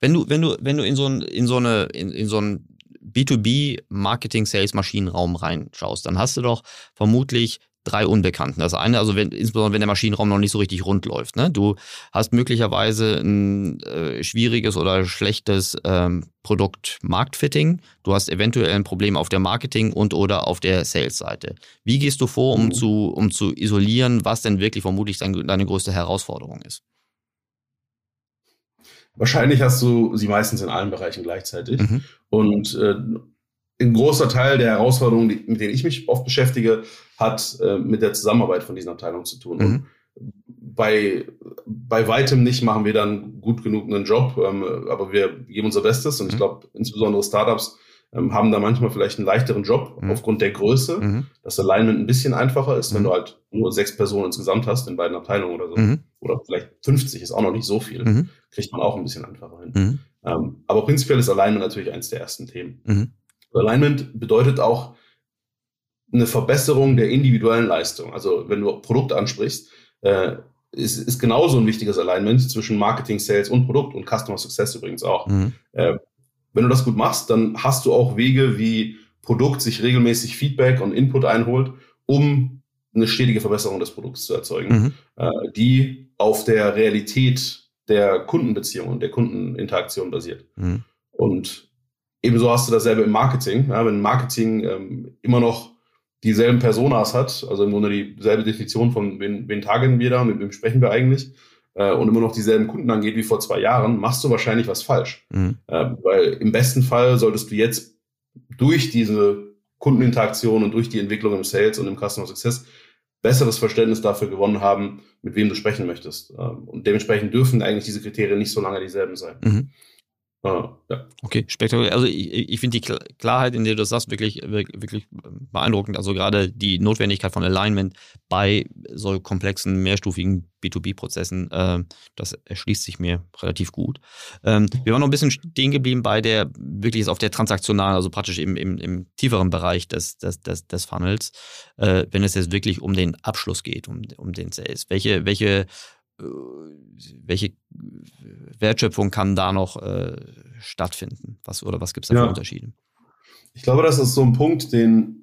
[SPEAKER 1] Wenn du, wenn du, wenn du in so, ein, in so eine, in, in so ein B2B-Marketing-Sales-Maschinenraum reinschaust, dann hast du doch vermutlich drei Unbekannten. Das eine, also wenn, insbesondere wenn der Maschinenraum noch nicht so richtig rund läuft. Ne? Du hast möglicherweise ein äh, schwieriges oder schlechtes ähm, Produkt-Marktfitting. Du hast eventuell ein Problem auf der Marketing- und oder auf der Sales-Seite. Wie gehst du vor, um, mhm. zu, um zu isolieren, was denn wirklich vermutlich dein, deine größte Herausforderung ist?
[SPEAKER 2] Wahrscheinlich hast du sie meistens in allen Bereichen gleichzeitig. Mhm. Und äh, ein großer Teil der Herausforderungen, die, mit denen ich mich oft beschäftige, hat äh, mit der Zusammenarbeit von diesen Abteilungen zu tun. Mhm. bei, bei weitem nicht machen wir dann gut genug einen Job, ähm, aber wir geben unser Bestes. Und ich mhm. glaube, insbesondere Startups ähm, haben da manchmal vielleicht einen leichteren Job mhm. aufgrund der Größe, mhm. dass Alignment ein bisschen einfacher ist, wenn mhm. du halt nur sechs Personen insgesamt hast in beiden Abteilungen oder so. Mhm. Oder vielleicht 50 ist auch noch nicht so viel. Kriegt man auch ein bisschen einfacher hin. Ähm, aber prinzipiell ist Alignment natürlich eins der ersten Themen. Alignment bedeutet auch eine Verbesserung der individuellen Leistung. Also wenn du Produkt ansprichst, äh, ist, ist genauso ein wichtiges Alignment zwischen Marketing, Sales und Produkt und Customer Success übrigens auch. Mhm. Äh, wenn du das gut machst, dann hast du auch Wege, wie Produkt sich regelmäßig Feedback und Input einholt, um eine stetige Verbesserung des Produkts zu erzeugen, mhm. äh, die auf der Realität der Kundenbeziehung und der Kundeninteraktion basiert. Mhm. Und ebenso hast du dasselbe im Marketing. Ja, wenn Marketing ähm, immer noch dieselben Personas hat, also im Grunde dieselbe Definition von wen, wen targeten wir da, mit wem sprechen wir eigentlich, äh, und immer noch dieselben Kunden angeht wie vor zwei Jahren, machst du wahrscheinlich was falsch. Mhm. Äh, weil im besten Fall solltest du jetzt durch diese Kundeninteraktion und durch die Entwicklung im Sales und im Customer Success besseres Verständnis dafür gewonnen haben, mit wem du sprechen möchtest. Ähm, und dementsprechend dürfen eigentlich diese Kriterien nicht so lange dieselben sein. Mhm.
[SPEAKER 1] Ah, ja. Okay, spektakulär. Also ich, ich finde die Klarheit, in der du das sagst, wirklich, wirklich beeindruckend. Also gerade die Notwendigkeit von Alignment bei so komplexen, mehrstufigen B2B-Prozessen, äh, das erschließt sich mir relativ gut. Ähm, wir waren noch ein bisschen stehen geblieben bei der, wirklich auf der transaktionalen, also praktisch im, im, im tieferen Bereich des, des, des, des Funnels, äh, wenn es jetzt wirklich um den Abschluss geht, um, um den Sales. Welche, welche welche Wertschöpfung kann da noch äh, stattfinden? Was, oder was gibt es da ja. für Unterschiede?
[SPEAKER 2] Ich glaube, das ist so ein Punkt, den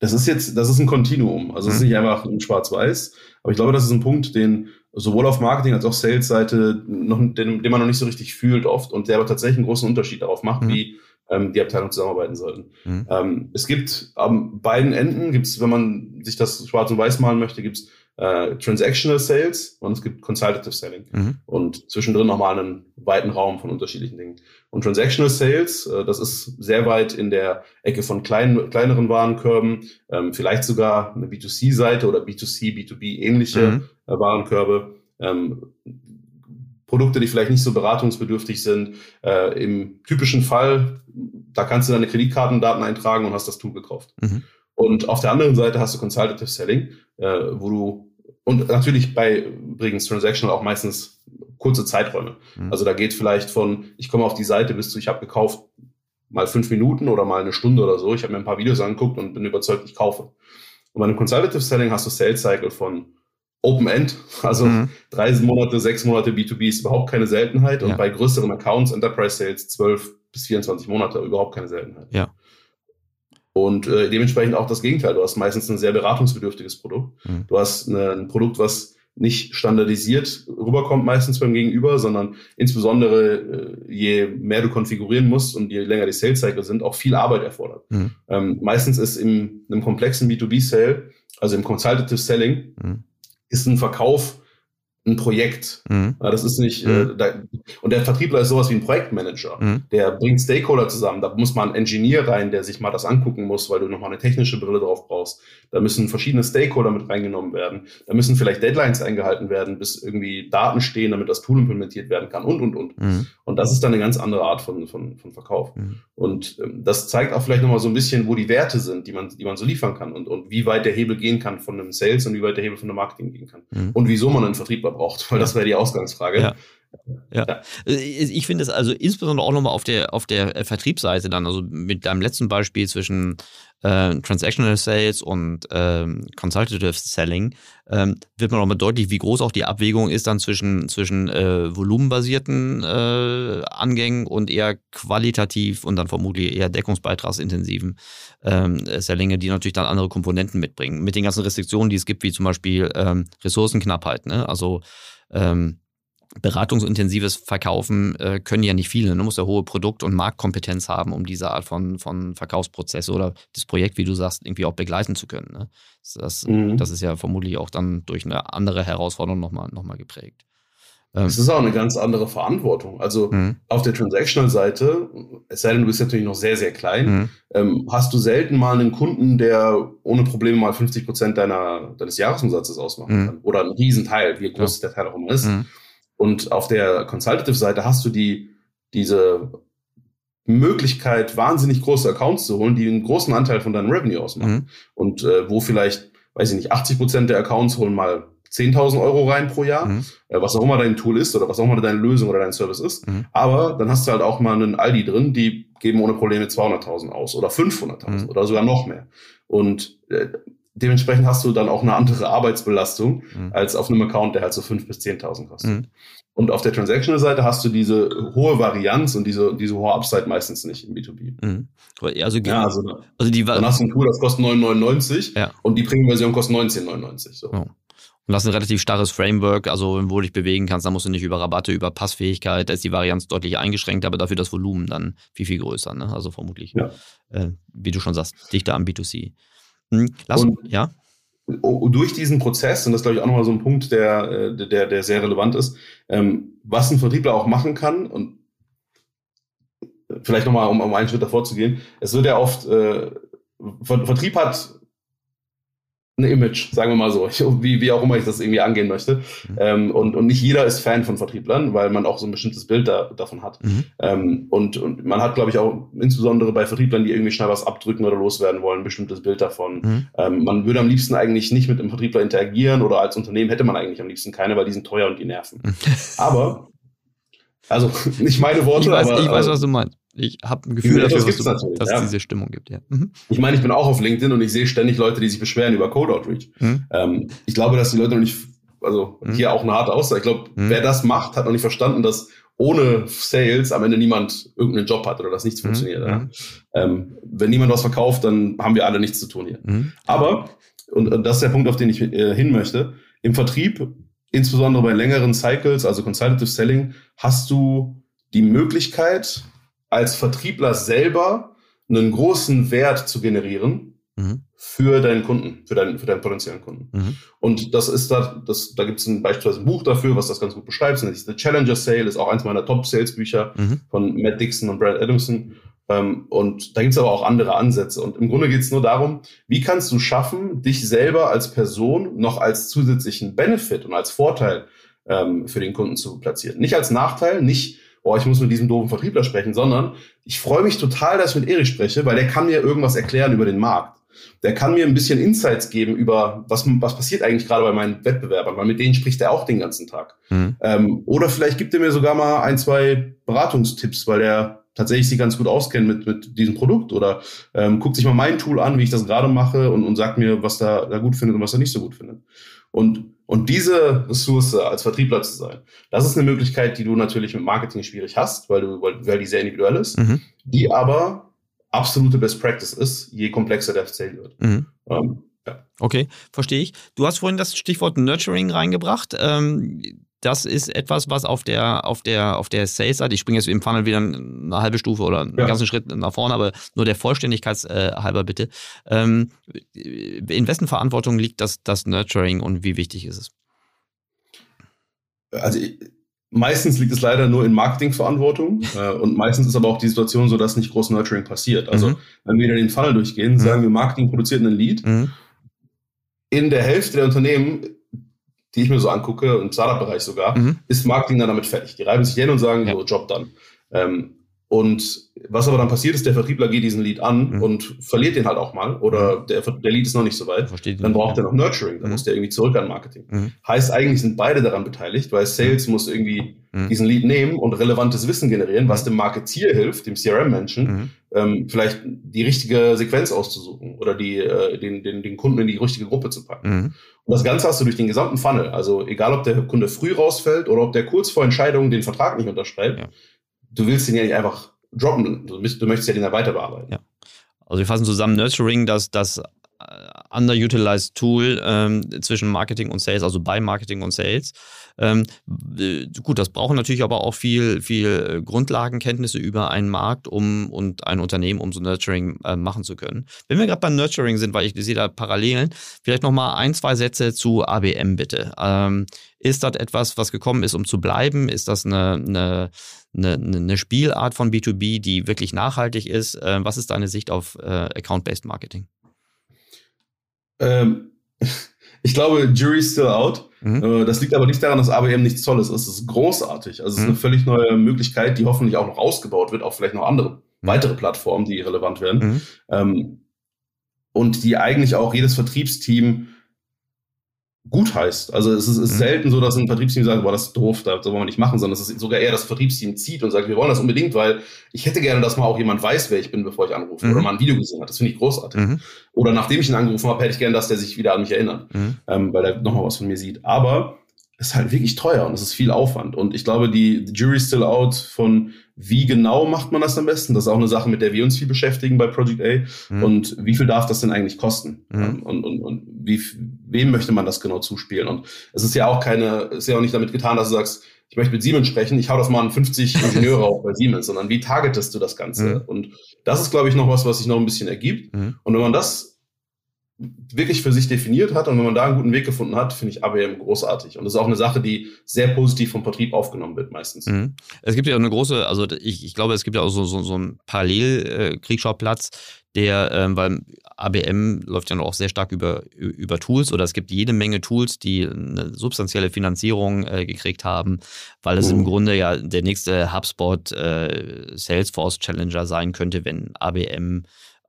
[SPEAKER 2] das ist jetzt, das ist ein Kontinuum. Also es ist mhm. nicht einfach ein Schwarz-Weiß, aber ich glaube, das ist ein Punkt, den sowohl auf Marketing als auch Sales-Seite noch, den, den, man noch nicht so richtig fühlt oft und der aber tatsächlich einen großen Unterschied darauf macht, mhm. wie ähm, die Abteilungen zusammenarbeiten sollten. Mhm. Ähm, es gibt an beiden Enden, gibt es, wenn man sich das schwarz und weiß malen möchte, gibt es äh, Transactional Sales und es gibt Consultative Selling. Mhm. Und zwischendrin nochmal einen weiten Raum von unterschiedlichen Dingen. Und Transactional Sales, äh, das ist sehr weit in der Ecke von kleinen, kleineren Warenkörben, ähm, vielleicht sogar eine B2C-Seite oder B2C, B2B ähnliche mhm. äh, Warenkörbe. Ähm, Produkte, die vielleicht nicht so beratungsbedürftig sind. Äh, Im typischen Fall, da kannst du deine Kreditkartendaten eintragen und hast das Tool gekauft. Mhm. Und auf der anderen Seite hast du Consultative Selling, äh, wo du und natürlich bei übrigens Transactional auch meistens kurze Zeiträume. Mhm. Also da geht vielleicht von, ich komme auf die Seite bis zu, ich habe gekauft mal fünf Minuten oder mal eine Stunde oder so. Ich habe mir ein paar Videos angeguckt und bin überzeugt, ich kaufe. Und bei einem Consultative Selling hast du Sales Cycle von Open End, also mhm. drei Monate, sechs Monate B2B ist überhaupt keine Seltenheit. Und ja. bei größeren Accounts, Enterprise Sales, zwölf bis 24 Monate überhaupt keine Seltenheit.
[SPEAKER 1] Ja.
[SPEAKER 2] Und äh, dementsprechend auch das Gegenteil. Du hast meistens ein sehr beratungsbedürftiges Produkt. Mhm. Du hast eine, ein Produkt, was nicht standardisiert rüberkommt meistens beim Gegenüber, sondern insbesondere äh, je mehr du konfigurieren musst und je länger die Sales Cycle sind, auch viel Arbeit erfordert. Mhm. Ähm, meistens ist in einem komplexen B2B-Sale, also im Consultative Selling, mhm. ist ein Verkauf ein Projekt. Mhm. Das ist nicht, äh, mhm. äh, da, und der Vertriebler ist sowas wie ein Projektmanager. Mhm. Der bringt Stakeholder zusammen. Da muss man ein Engineer rein, der sich mal das angucken muss, weil du nochmal eine technische Brille drauf brauchst. Da müssen verschiedene Stakeholder mit reingenommen werden. Da müssen vielleicht Deadlines eingehalten werden, bis irgendwie Daten stehen, damit das Tool implementiert werden kann und, und, und. Und das ist dann eine ganz andere Art von, von, von Verkauf. Mhm. Und ähm, das zeigt auch vielleicht nochmal so ein bisschen, wo die Werte sind, die man, die man so liefern kann und, und wie weit der Hebel gehen kann von einem Sales und wie weit der Hebel von einem Marketing gehen kann. Mhm. Und wieso man einen Vertriebler braucht, weil das wäre die Ausgangsfrage.
[SPEAKER 1] Ja. Ja. Äh, ich finde es also insbesondere auch nochmal auf der, auf der äh, Vertriebsseite dann, also mit deinem letzten Beispiel zwischen äh, Transactional Sales und ähm, Consultative Selling, ähm, wird man auch mal deutlich, wie groß auch die Abwägung ist dann zwischen, zwischen äh, volumenbasierten äh, Angängen und eher qualitativ und dann vermutlich eher deckungsbeitragsintensiven ähm, Sellinge, die natürlich dann andere Komponenten mitbringen. Mit den ganzen Restriktionen, die es gibt, wie zum Beispiel ähm, Ressourcenknappheit. Ne? Also ähm, beratungsintensives Verkaufen äh, können ja nicht viele. Du ne? musst ja hohe Produkt- und Marktkompetenz haben, um diese Art von, von Verkaufsprozesse oder das Projekt, wie du sagst, irgendwie auch begleiten zu können. Ne? Das, mhm. das ist ja vermutlich auch dann durch eine andere Herausforderung nochmal noch mal geprägt.
[SPEAKER 2] Ähm, es ist auch eine ganz andere Verantwortung. Also mhm. auf der Transactional-Seite, es sei denn, du bist natürlich noch sehr, sehr klein, mhm. ähm, hast du selten mal einen Kunden, der ohne Probleme mal 50 Prozent deiner, deines Jahresumsatzes ausmachen mhm. kann. Oder einen Riesenteil, wie groß ja. der Teil auch immer ist. Und auf der Consultative-Seite hast du die, diese Möglichkeit, wahnsinnig große Accounts zu holen, die einen großen Anteil von deinem Revenue ausmachen. Mhm. Und äh, wo vielleicht, weiß ich nicht, 80 Prozent der Accounts holen mal 10.000 Euro rein pro Jahr, mhm. äh, was auch immer dein Tool ist oder was auch immer deine Lösung oder dein Service ist. Mhm. Aber dann hast du halt auch mal einen Aldi drin, die geben ohne Probleme 200.000 aus oder 500.000 mhm. oder sogar noch mehr. Und äh, dementsprechend hast du dann auch eine andere Arbeitsbelastung mhm. als auf einem Account, der halt so 5.000 bis 10.000 kostet. Mhm. Und auf der Transactional-Seite hast du diese hohe Varianz und diese, diese hohe Upside meistens nicht im B2B. Mhm.
[SPEAKER 1] Also, ja, also,
[SPEAKER 2] also die, dann hast du ein Tool, das kostet 9,99 ja. und die Premium-Version kostet 19,99. So. Oh.
[SPEAKER 1] Und das ist ein relativ starres Framework, also wo du dich bewegen kannst, da musst du nicht über Rabatte, über Passfähigkeit, da ist die Varianz deutlich eingeschränkt, aber dafür das Volumen dann viel, viel größer. Ne? Also vermutlich, ja. äh, wie du schon sagst, dichter am B2C.
[SPEAKER 2] Hm, lass, und ja. Durch diesen Prozess, und das ist, glaube ich, auch nochmal so ein Punkt, der, äh, der, der sehr relevant ist, ähm, was ein Vertriebler auch machen kann, und vielleicht nochmal, um, um einen Schritt davor zu gehen, es wird ja oft, äh, Vertrieb hat ein Image, sagen wir mal so, wie, wie auch immer ich das irgendwie angehen möchte. Mhm. Ähm, und, und nicht jeder ist Fan von Vertrieblern, weil man auch so ein bestimmtes Bild da, davon hat. Mhm. Ähm, und, und man hat, glaube ich, auch insbesondere bei Vertrieblern, die irgendwie schnell was abdrücken oder loswerden wollen, ein bestimmtes Bild davon. Mhm. Ähm, man würde am liebsten eigentlich nicht mit einem Vertriebler interagieren oder als Unternehmen hätte man eigentlich am liebsten keine, weil die sind teuer und die nerven. Aber, also nicht meine Worte,
[SPEAKER 1] ich weiß,
[SPEAKER 2] aber.
[SPEAKER 1] Ich weiß, was du meinst. Ich habe ein Gefühl dafür, dass, du, dass ja. es diese Stimmung gibt. Ja. Mhm.
[SPEAKER 2] Ich meine, ich bin auch auf LinkedIn und ich sehe ständig Leute, die sich beschweren über Code Outreach. Mhm. Ähm, ich glaube, dass die Leute noch nicht, also mhm. hier auch eine harte Aussage. Ich glaube, mhm. wer das macht, hat noch nicht verstanden, dass ohne Sales am Ende niemand irgendeinen Job hat oder dass nichts mhm. funktioniert. Ja. Mhm. Ähm, wenn niemand was verkauft, dann haben wir alle nichts zu tun hier. Aber, und, und, das ist der Punkt, auf den ich äh, hin möchte, im Vertrieb, insbesondere bei längeren Cycles, also Consultative Selling, hast du die Möglichkeit, als Vertriebler selber einen großen Wert zu generieren mhm. für deinen Kunden, für deinen, für deinen potenziellen Kunden. Mhm. Und das ist da, das, da gibt es ein, beispielsweise ein Buch dafür, was das ganz gut beschreibt. Das ist The Challenger Sale, ist auch eins meiner Top-Sales-Bücher mhm. von Matt Dixon und Brad Adamson. Ähm, und da gibt es aber auch andere Ansätze. Und im Grunde geht es nur darum, wie kannst du schaffen, dich selber als Person noch als zusätzlichen Benefit und als Vorteil ähm, für den Kunden zu platzieren. Nicht als Nachteil, nicht oh, ich muss mit diesem doofen Vertriebler sprechen, sondern ich freue mich total, dass ich mit Erich spreche, weil der kann mir irgendwas erklären über den Markt. Der kann mir ein bisschen Insights geben über, was, was passiert eigentlich gerade bei meinen Wettbewerbern, weil mit denen spricht er auch den ganzen Tag. Mhm. Ähm, oder vielleicht gibt er mir sogar mal ein, zwei Beratungstipps, weil er tatsächlich sich ganz gut auskennt mit, mit diesem Produkt oder ähm, guckt sich mal mein Tool an, wie ich das gerade mache und, und sagt mir, was da, da gut findet und was er nicht so gut findet. Und und diese Ressource als Vertriebler zu sein, das ist eine Möglichkeit, die du natürlich mit Marketing schwierig hast, weil, du, weil, weil die sehr individuell ist, mhm. die aber absolute Best Practice ist, je komplexer der Sale wird. Mhm. Ähm,
[SPEAKER 1] Ja. Okay, verstehe ich. Du hast vorhin das Stichwort Nurturing reingebracht. Ähm, das ist etwas, was auf der, auf der, auf der Sales-Seite, ich springe jetzt im Funnel wieder eine halbe Stufe oder einen ja. ganzen Schritt nach vorne, aber nur der Vollständigkeit äh, halber bitte. Ähm, in wessen Verantwortung liegt das, das Nurturing und wie wichtig ist es?
[SPEAKER 2] Also meistens liegt es leider nur in Marketingverantwortung äh, und meistens ist aber auch die Situation so, dass nicht groß Nurturing passiert. Also mhm. wenn wir wieder den Funnel durchgehen, mhm. sagen wir, Marketing produziert einen Lead. Mhm. In der Hälfte der Unternehmen die ich mir so angucke, im Startup-Bereich sogar, mhm. ist Marketing dann damit fertig. Die reiben sich hin und sagen, ja. so, Job dann. Ähm, und was aber dann passiert ist, der Vertriebler geht diesen Lead an mhm. und verliert den halt auch mal oder mhm. der, der Lead ist noch nicht so weit. Versteht dann braucht er noch Nurturing, dann mhm. muss der irgendwie zurück an Marketing. Mhm. Heißt eigentlich sind beide daran beteiligt, weil Sales muss irgendwie mhm. diesen Lead nehmen und relevantes Wissen generieren, was dem Marketier hilft, dem CRM-Menschen, mhm. ähm, vielleicht die richtige Sequenz auszusuchen oder die, äh, den, den, den Kunden in die richtige Gruppe zu packen. Und das Ganze hast du durch den gesamten Funnel. Also egal, ob der Kunde früh rausfällt oder ob der kurz vor Entscheidung den Vertrag nicht unterschreibt. Ja du willst ihn ja nicht einfach droppen, du, bist, du möchtest ja den ja weiter bearbeiten. Ja.
[SPEAKER 1] Also wir fassen zusammen Nurturing, dass das äh, underutilized Tool ähm, zwischen Marketing und Sales, also bei Marketing und Sales. Ähm, äh, gut, das brauchen natürlich aber auch viel, viel äh, Grundlagenkenntnisse über einen Markt um und ein Unternehmen, um so Nurturing äh, machen zu können. Wenn wir gerade beim Nurturing sind, weil ich sehe da Parallelen, vielleicht nochmal ein, zwei Sätze zu ABM bitte. Ähm, ist das etwas, was gekommen ist, um zu bleiben? Ist das eine, eine, eine, eine Spielart von B2B, die wirklich nachhaltig ist? Äh, was ist deine Sicht auf äh, Account-Based Marketing?
[SPEAKER 2] Ähm, ich glaube, Jury's still out. Mhm. Äh, das liegt aber nicht daran, dass ABM nichts Tolles ist. Es ist großartig. Also es ist eine mhm. völlig neue Möglichkeit, die hoffentlich auch noch ausgebaut wird auf vielleicht noch andere, mhm. weitere Plattformen, die relevant werden. Mhm. Ähm, und die eigentlich auch jedes Vertriebsteam gut heißt. Also es ist, ist mhm. selten so, dass ein Vertriebsteam sagt, boah, das ist doof, das wollen wir nicht machen, sondern es ist sogar eher das Vertriebsteam zieht und sagt, wir wollen das unbedingt, weil ich hätte gerne, dass mal auch jemand weiß, wer ich bin, bevor ich anrufe mhm. oder mal ein Video gesehen hat. Das finde ich großartig. Mhm. Oder nachdem ich ihn angerufen habe, hätte ich gerne, dass der sich wieder an mich erinnert, mhm. ähm, weil er nochmal was von mir sieht. Aber ist halt wirklich teuer und es ist viel Aufwand. Und ich glaube, die, die Jury still out von wie genau macht man das am besten? Das ist auch eine Sache, mit der wir uns viel beschäftigen bei Project A. Mhm. Und wie viel darf das denn eigentlich kosten? Mhm. Und, und, und wie, wem möchte man das genau zuspielen? Und es ist ja auch keine, es ist ja auch nicht damit getan, dass du sagst, ich möchte mit Siemens sprechen, ich hau das mal an 50 Ingenieure auf bei Siemens, sondern wie targetest du das Ganze? Mhm. Und das ist, glaube ich, noch was, was sich noch ein bisschen ergibt. Mhm. Und wenn man das wirklich für sich definiert hat und wenn man da einen guten Weg gefunden hat, finde ich ABM großartig. Und das ist auch eine Sache, die sehr positiv vom Vertrieb aufgenommen wird meistens. Mhm.
[SPEAKER 1] Es gibt ja eine große, also ich, ich glaube, es gibt ja auch so, so, so einen Parallelkriegsschauplatz, äh, der, ähm, weil ABM läuft ja noch auch sehr stark über, über Tools oder es gibt jede Menge Tools, die eine substanzielle Finanzierung äh, gekriegt haben, weil es uh. im Grunde ja der nächste HubSpot äh, Salesforce Challenger sein könnte, wenn ABM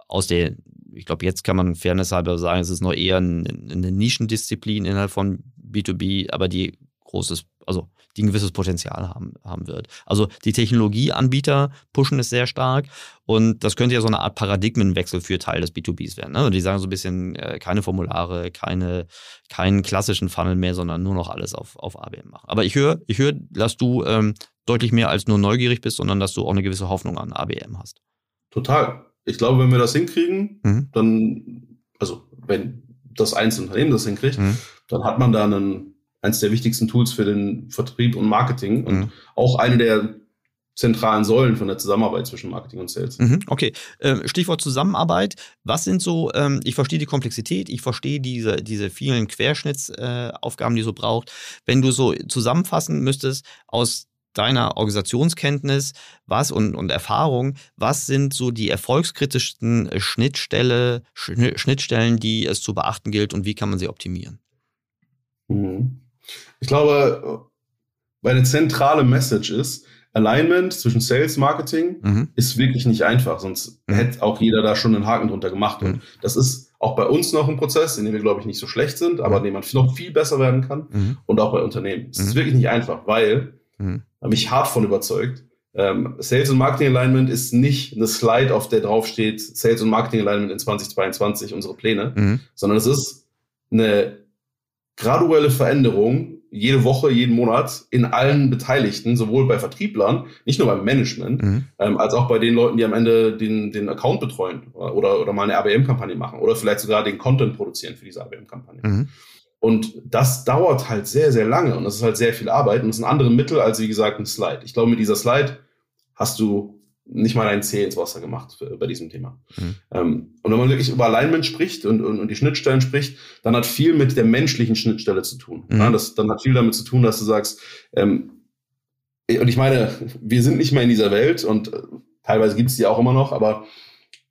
[SPEAKER 1] aus der ich glaube, jetzt kann man fairness halber sagen, es ist noch eher eine, Nischendisziplin innerhalb von B2B, aber die großes, also die ein gewisses Potenzial haben, haben wird. Also die Technologieanbieter pushen es sehr stark und das könnte ja so eine Art Paradigmenwechsel für Teil des B2Bs werden. Ne? Und die sagen so ein bisschen, äh, keine Formulare, keine, keinen klassischen Funnel mehr, sondern nur noch alles auf, auf ABM machen. Aber ich höre, ich höre, dass du ähm, deutlich mehr als nur neugierig bist, sondern dass du auch eine gewisse Hoffnung an ABM hast.
[SPEAKER 2] Total ich glaube, wenn wir das hinkriegen, mhm. dann, also wenn das einzelne Unternehmen das hinkriegt, mhm. dann hat man da einen, eins der wichtigsten Tools für den Vertrieb und Marketing und mhm. auch eine der zentralen Säulen von der Zusammenarbeit zwischen Marketing und Sales.
[SPEAKER 1] Mhm, okay, ähm, Stichwort Zusammenarbeit. Was sind so, ähm, ich verstehe die Komplexität, ich verstehe diese, diese vielen Querschnittsaufgaben, die so braucht. Wenn du so zusammenfassen müsstest aus deiner Organisationskenntnis was und, und Erfahrung, was sind so die erfolgskritischsten äh, Schnittstelle, Schnittstellen, die es zu beachten gilt und wie kann man sie optimieren?
[SPEAKER 2] Mhm. Ich glaube, meine zentrale Message ist, Alignment zwischen Sales Marketing mhm. ist wirklich nicht einfach, sonst mhm. hätte auch jeder da schon einen Haken drunter gemacht. Und mhm. das ist auch bei uns noch ein Prozess, in dem wir, glaube ich, nicht so schlecht sind, aber mhm. in dem man noch viel besser werden kann und auch bei Unternehmen. Es ist wirklich nicht einfach, weil Mhm. Habe mich hart von überzeugt. Ähm, Sales und Marketing Alignment ist nicht eine Slide, auf der drauf steht Sales und Marketing Alignment in 2022, unsere Pläne, mhm. sondern es ist eine graduelle Veränderung jede Woche, jeden Monat in allen Beteiligten, sowohl bei Vertrieblern, nicht nur beim Management, mhm. ähm, als auch bei den Leuten, die am Ende den, den Account betreuen oder, oder mal eine ABM-Kampagne machen oder vielleicht sogar den Content produzieren für diese ABM-Kampagne. Mhm. Und das dauert halt sehr, sehr lange und das ist halt sehr viel Arbeit und das sind andere Mittel als, wie gesagt, ein Slide. Ich glaube, mit dieser Slide hast du nicht mal ein Zeh ins Wasser gemacht für, bei diesem Thema. Mhm. Ähm, und wenn man wirklich über Alignment spricht und, und, und, die Schnittstellen spricht, dann hat viel mit der menschlichen Schnittstelle zu tun. Mhm. Ja, das dann hat viel damit zu tun, dass du sagst, ähm, und ich meine, wir sind nicht mehr in dieser Welt und äh, teilweise gibt es die auch immer noch, aber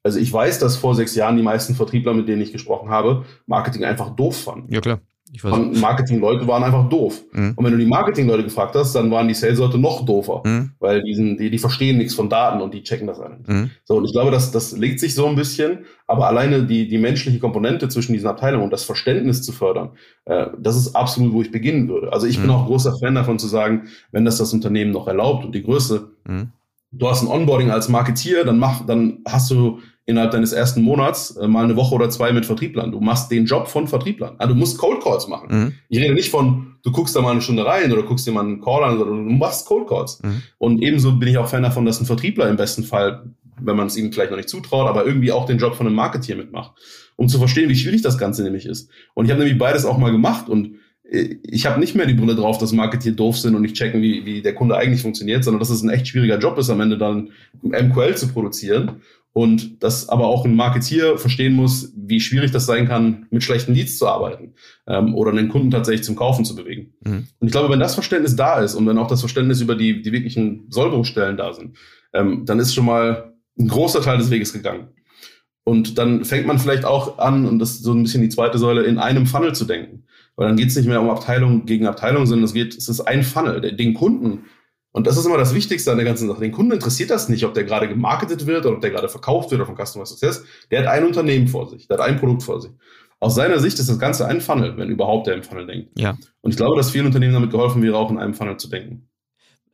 [SPEAKER 2] also ich weiß, dass vor sechs Jahren die meisten Vertriebler, mit denen ich gesprochen habe, Marketing einfach doof fanden.
[SPEAKER 1] Ja, klar.
[SPEAKER 2] Und Marketing-Leute waren einfach doof. Mhm. Und wenn du die Marketing-Leute gefragt hast, dann waren die Sales-Leute noch doofer, mhm. weil die, sind, die, die verstehen nichts von Daten und die checken das nicht. Mhm. So, und ich glaube, das, das legt sich so ein bisschen, aber alleine die, die menschliche Komponente zwischen diesen Abteilungen und das Verständnis zu fördern, äh, das ist absolut, wo ich beginnen würde. Also ich bin mhm. auch großer Fan davon zu sagen, wenn das das Unternehmen noch erlaubt und die Größe, mhm. du hast ein Onboarding als Marketier, dann mach, dann hast du innerhalb deines ersten Monats äh, mal eine Woche oder zwei mit Vertrieblern. Du machst den Job von Vertrieblern. Also du musst Cold Calls machen. Mhm. Ich rede nicht von, du guckst da mal eine Stunde rein oder guckst dir mal einen Call an, sondern du machst Cold Calls. Mhm. Und ebenso bin ich auch Fan davon, dass ein Vertriebler im besten Fall, wenn man es ihm vielleicht noch nicht zutraut, aber irgendwie auch den Job von einem Marketier mitmacht, um zu verstehen, wie schwierig das Ganze nämlich ist. Und ich habe nämlich beides auch mal gemacht und äh, ich habe nicht mehr die Brille drauf, dass Marketier doof sind und nicht checken, wie, wie der Kunde eigentlich funktioniert, sondern dass es ein echt schwieriger Job ist, am Ende dann MQL zu produzieren und dass aber auch ein Marketier verstehen muss, wie schwierig das sein kann, mit schlechten Leads zu arbeiten ähm, oder einen Kunden tatsächlich zum Kaufen zu bewegen. Mhm. Und ich glaube, wenn das Verständnis da ist und wenn auch das Verständnis über die, die wirklichen Sollbruchstellen da sind, ähm, dann ist schon mal ein großer Teil des Weges gegangen. Und dann fängt man vielleicht auch an, und das ist so ein bisschen die zweite Säule, in einem Funnel zu denken. Weil dann geht es nicht mehr um Abteilung gegen Abteilung, sondern es geht, es ist ein Funnel. Den Kunden und das ist immer das Wichtigste an der ganzen Sache. Den Kunden interessiert das nicht, ob der gerade gemarketet wird oder ob der gerade verkauft wird oder von Customer Success. Der hat ein Unternehmen vor sich, der hat ein Produkt vor sich. Aus seiner Sicht ist das Ganze ein Funnel, wenn überhaupt der im Funnel denkt.
[SPEAKER 1] Ja.
[SPEAKER 2] Und ich glaube, dass vielen Unternehmen damit geholfen wäre, auch in einem Funnel zu denken.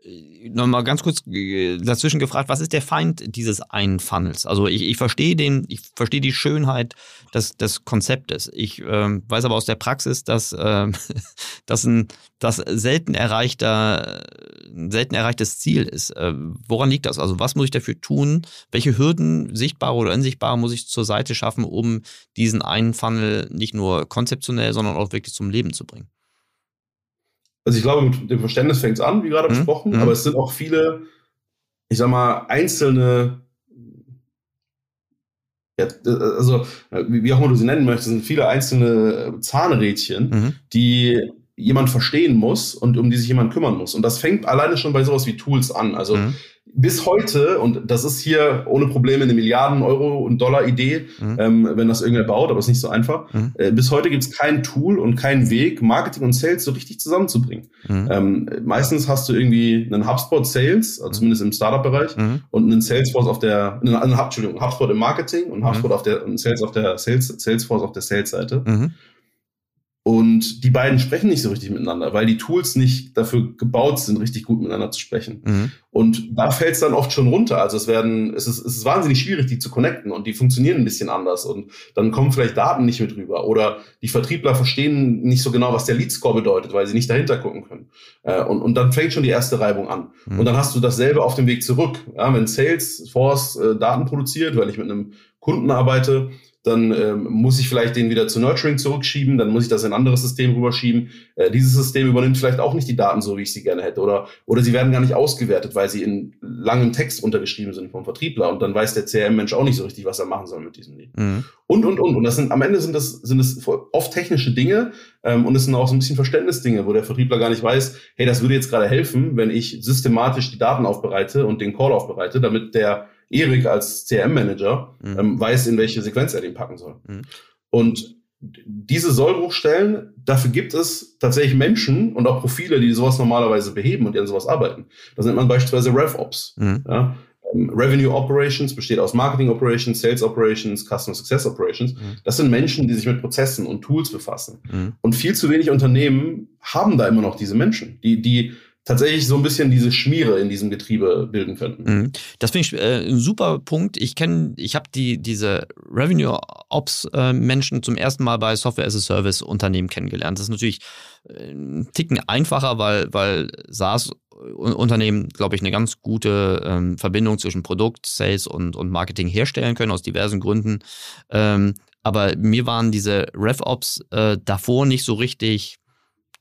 [SPEAKER 1] Äh, nochmal ganz kurz äh, dazwischen gefragt, was ist der Feind dieses einen Funnels? Also ich, ich verstehe den, ich verstehe die Schönheit des, des Konzeptes. Ich ähm, weiß aber aus der Praxis, dass ähm, das ein das selten erreichter, ein selten erreichtes Ziel ist. Äh, woran liegt das? Also was muss ich dafür tun? Welche Hürden, sichtbare oder unsichtbare, muss ich zur Seite schaffen, um diesen einen Funnel nicht nur konzeptionell, sondern auch wirklich zum Leben zu bringen?
[SPEAKER 2] Also ich glaube, mit dem Verständnis fängt es an, wie gerade mhm. besprochen, mhm. aber es sind auch viele, ich sag mal, einzelne, ja, also wie auch immer du sie nennen möchtest, sind viele einzelne Zahnrädchen, mhm. die jemand verstehen muss und um die sich jemand kümmern muss. Und das fängt alleine schon bei sowas wie Tools an. Also mhm bis heute, und das ist hier ohne Probleme eine Milliarden Euro und Dollar Idee, mhm. ähm, wenn das irgendwer baut, aber es ist nicht so einfach. Mhm. Äh, bis heute gibt es kein Tool und keinen Weg, Marketing und Sales so richtig zusammenzubringen. Mhm. Ähm, meistens hast du irgendwie einen HubSpot Sales, also zumindest im Startup-Bereich, mhm. und einen Salesforce auf der, einen, einen, Entschuldigung, HubSpot im Marketing und mhm. HubSpot auf der, und Sales auf der Sales, Salesforce auf der Sales-Seite. Und die beiden sprechen nicht so richtig miteinander, weil die Tools nicht dafür gebaut sind, richtig gut miteinander zu sprechen. Mhm. Und da fällt es dann oft schon runter. Also es werden, es ist, es ist wahnsinnig schwierig, die zu connecten und die funktionieren ein bisschen anders und dann kommen vielleicht Daten nicht mit rüber oder die Vertriebler verstehen nicht so genau, was der Lead Score bedeutet, weil sie nicht dahinter gucken können. Äh, und, und dann fängt schon die erste Reibung an. Mhm. Und dann hast du dasselbe auf dem Weg zurück. Ja, wenn Salesforce äh, Daten produziert, weil ich mit einem Kunden arbeite, dann ähm, muss ich vielleicht den wieder zu Nurturing zurückschieben, dann muss ich das in ein anderes System rüberschieben. Äh, dieses System übernimmt vielleicht auch nicht die Daten so, wie ich sie gerne hätte. Oder, oder sie werden gar nicht ausgewertet, weil sie in langem Text untergeschrieben sind vom Vertriebler. Und dann weiß der CRM-Mensch auch nicht so richtig, was er machen soll mit diesem Lied. Mhm. Und, und, und. Und das sind am Ende sind das, sind das oft technische Dinge ähm, und es sind auch so ein bisschen Verständnisdinge, wo der Vertriebler gar nicht weiß, hey, das würde jetzt gerade helfen, wenn ich systematisch die Daten aufbereite und den Call aufbereite, damit der Erik als CRM-Manager mhm. ähm, weiß, in welche Sequenz er den packen soll. Mhm. Und diese Sollbruchstellen, dafür gibt es tatsächlich Menschen und auch Profile, die sowas normalerweise beheben und die an sowas arbeiten. Das nennt man beispielsweise RevOps. Mhm. Ja? Ähm, Revenue Operations besteht aus Marketing Operations, Sales Operations, Customer Success Operations. Mhm. Das sind Menschen, die sich mit Prozessen und Tools befassen. Mhm. Und viel zu wenig Unternehmen haben da immer noch diese Menschen, die, die tatsächlich so ein bisschen diese Schmiere in diesem Getriebe bilden könnten. Mhm.
[SPEAKER 1] Das finde ich äh, ein super Punkt. Ich kenne, ich habe die diese Revenue Ops äh, Menschen zum ersten Mal bei Software as a Service Unternehmen kennengelernt. Das ist natürlich äh, ein Ticken einfacher, weil weil SaaS Unternehmen, glaube ich, eine ganz gute ähm, Verbindung zwischen Produkt, Sales und, und Marketing herstellen können, aus diversen Gründen. Ähm, aber mir waren diese RevOps äh, davor nicht so richtig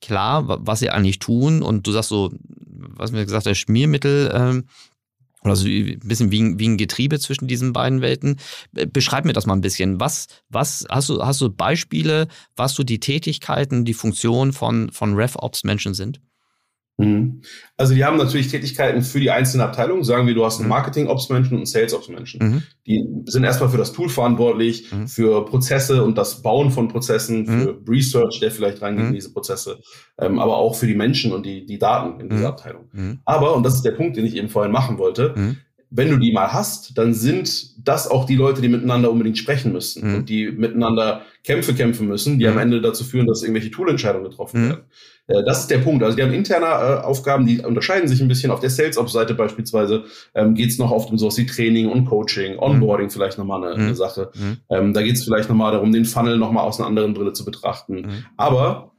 [SPEAKER 1] klar, was sie eigentlich tun. Und du sagst so, was mir gesagt hast, Schmiermittel, ähm, oder so ein bisschen wie, wie ein Getriebe zwischen diesen beiden Welten. Beschreib mir das mal ein bisschen. Was, was hast du, hast du Beispiele, was so die Tätigkeiten, die Funktionen von, von RevOps-Menschen sind?
[SPEAKER 2] Mhm. Also die haben natürlich Tätigkeiten für die einzelnen Abteilungen. Sagen wir, du hast einen mhm. Marketing-Ops-Menschen und einen Sales-Ops-Menschen. Mhm. Die sind erstmal für das Tool verantwortlich, mhm. für Prozesse und das Bauen von Prozessen, mhm. für Research, der vielleicht reingeht in diese Prozesse, ähm, aber auch für die Menschen und die, die Daten in dieser Abteilung. Aber, und das ist der Punkt, den ich eben vorhin machen wollte, wenn du die mal hast, dann sind das auch die Leute, die miteinander unbedingt sprechen müssen mhm. und die miteinander Kämpfe kämpfen müssen, die mhm. am Ende dazu führen, dass irgendwelche Toolentscheidungen getroffen mhm. werden. Äh, das ist der Punkt. Also die haben interne äh, Aufgaben, die unterscheiden sich ein bisschen. Auf der Sales-Ops-Seite beispielsweise ähm, geht es noch oft um sowas wie Training und Coaching, mhm. Onboarding vielleicht nochmal eine, eine mhm. Sache. Mhm. Ähm, da geht es vielleicht nochmal darum, den Funnel nochmal aus einer anderen Brille zu betrachten. Aber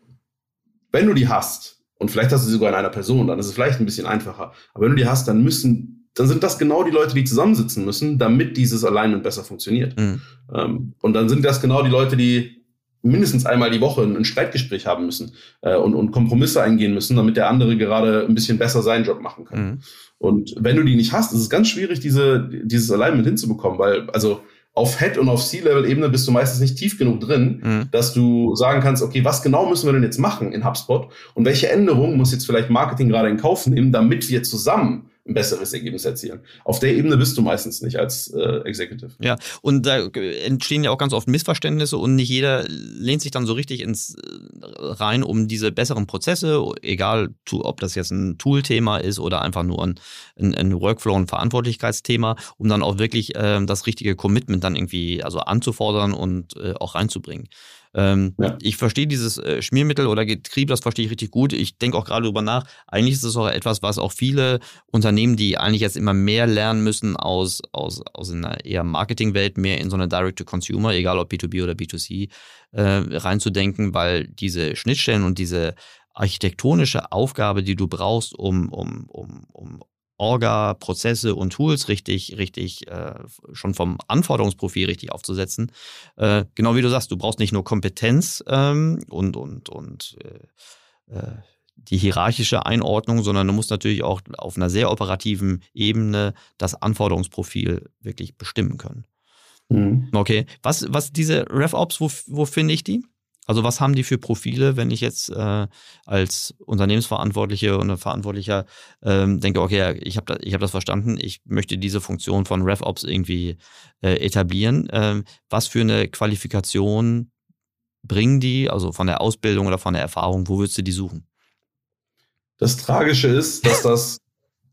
[SPEAKER 2] wenn du die hast, und vielleicht hast du sie sogar in einer Person, dann ist es vielleicht ein bisschen einfacher. Aber wenn du die hast, dann müssen dann sind das genau die Leute, die zusammensitzen müssen, damit dieses Alignment besser funktioniert. Mhm. Ähm, und dann sind das genau die Leute, die mindestens einmal die Woche ein, Streitgespräch haben müssen äh, und, und Kompromisse eingehen müssen, damit der andere gerade ein bisschen besser seinen Job machen kann. Mhm. Und wenn du die nicht hast, ist es ganz schwierig, diese, dieses Alignment hinzubekommen, weil, also, auf Head- und auf C-Level-Ebene bist du meistens nicht tief genug drin, mhm. dass du sagen kannst, okay, was genau müssen wir denn jetzt machen in HubSpot und welche Änderungen muss jetzt vielleicht Marketing gerade in Kauf nehmen, damit wir zusammen ein besseres Ergebnis erzielen. Auf der Ebene bist du meistens nicht als äh, Executive.
[SPEAKER 1] Ja, und da entstehen ja auch ganz oft Missverständnisse und nicht jeder lehnt sich dann so richtig ins äh, rein, um diese besseren Prozesse, egal ob das jetzt ein Tool-Thema ist oder einfach nur ein, ein, ein Workflow- und Verantwortlichkeitsthema, um dann auch wirklich äh, das richtige Commitment dann irgendwie also anzufordern und äh, auch reinzubringen. Ähm, ja. Ich verstehe dieses äh, Schmiermittel oder Getriebe, das verstehe ich richtig gut. Ich denke auch gerade darüber nach. Eigentlich ist es auch etwas, was auch viele Unternehmen, die eigentlich jetzt immer mehr lernen müssen aus, aus, aus einer eher Marketingwelt, mehr in so eine Direct-to-Consumer, egal ob B2B oder B2C, äh, reinzudenken, weil diese Schnittstellen und diese architektonische Aufgabe, die du brauchst, um, um, um, um Orga, Prozesse und Tools richtig, richtig äh, schon vom Anforderungsprofil richtig aufzusetzen. Äh, genau wie du sagst, du brauchst nicht nur Kompetenz ähm, und, und, und äh, äh, die hierarchische Einordnung, sondern du musst natürlich auch auf einer sehr operativen Ebene das Anforderungsprofil wirklich bestimmen können. Mhm. Okay, was, was diese RevOps, wo, wo finde ich die? Also was haben die für Profile, wenn ich jetzt äh, als Unternehmensverantwortliche und Verantwortlicher ähm, denke, okay, ich habe da, hab das verstanden, ich möchte diese Funktion von RevOps irgendwie äh, etablieren. Ähm, was für eine Qualifikation bringen die, also von der Ausbildung oder von der Erfahrung, wo würdest du die suchen?
[SPEAKER 2] Das Tragische ist, dass das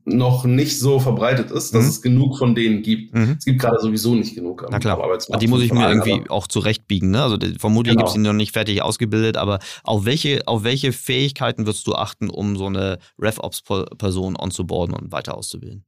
[SPEAKER 2] noch nicht so verbreitet ist, dass mhm. es genug von denen gibt. Mhm. Es gibt gerade sowieso nicht genug
[SPEAKER 1] am, Na klar. Arbeitsmarkt. Die muss ich mir irgendwie auch zurechtbiegen. Ne? Also vermutlich genau. gibt es die noch nicht fertig ausgebildet, aber auf welche, auf welche Fähigkeiten würdest du achten, um so eine RevOps-Person onzuboarden und weiter auszubilden?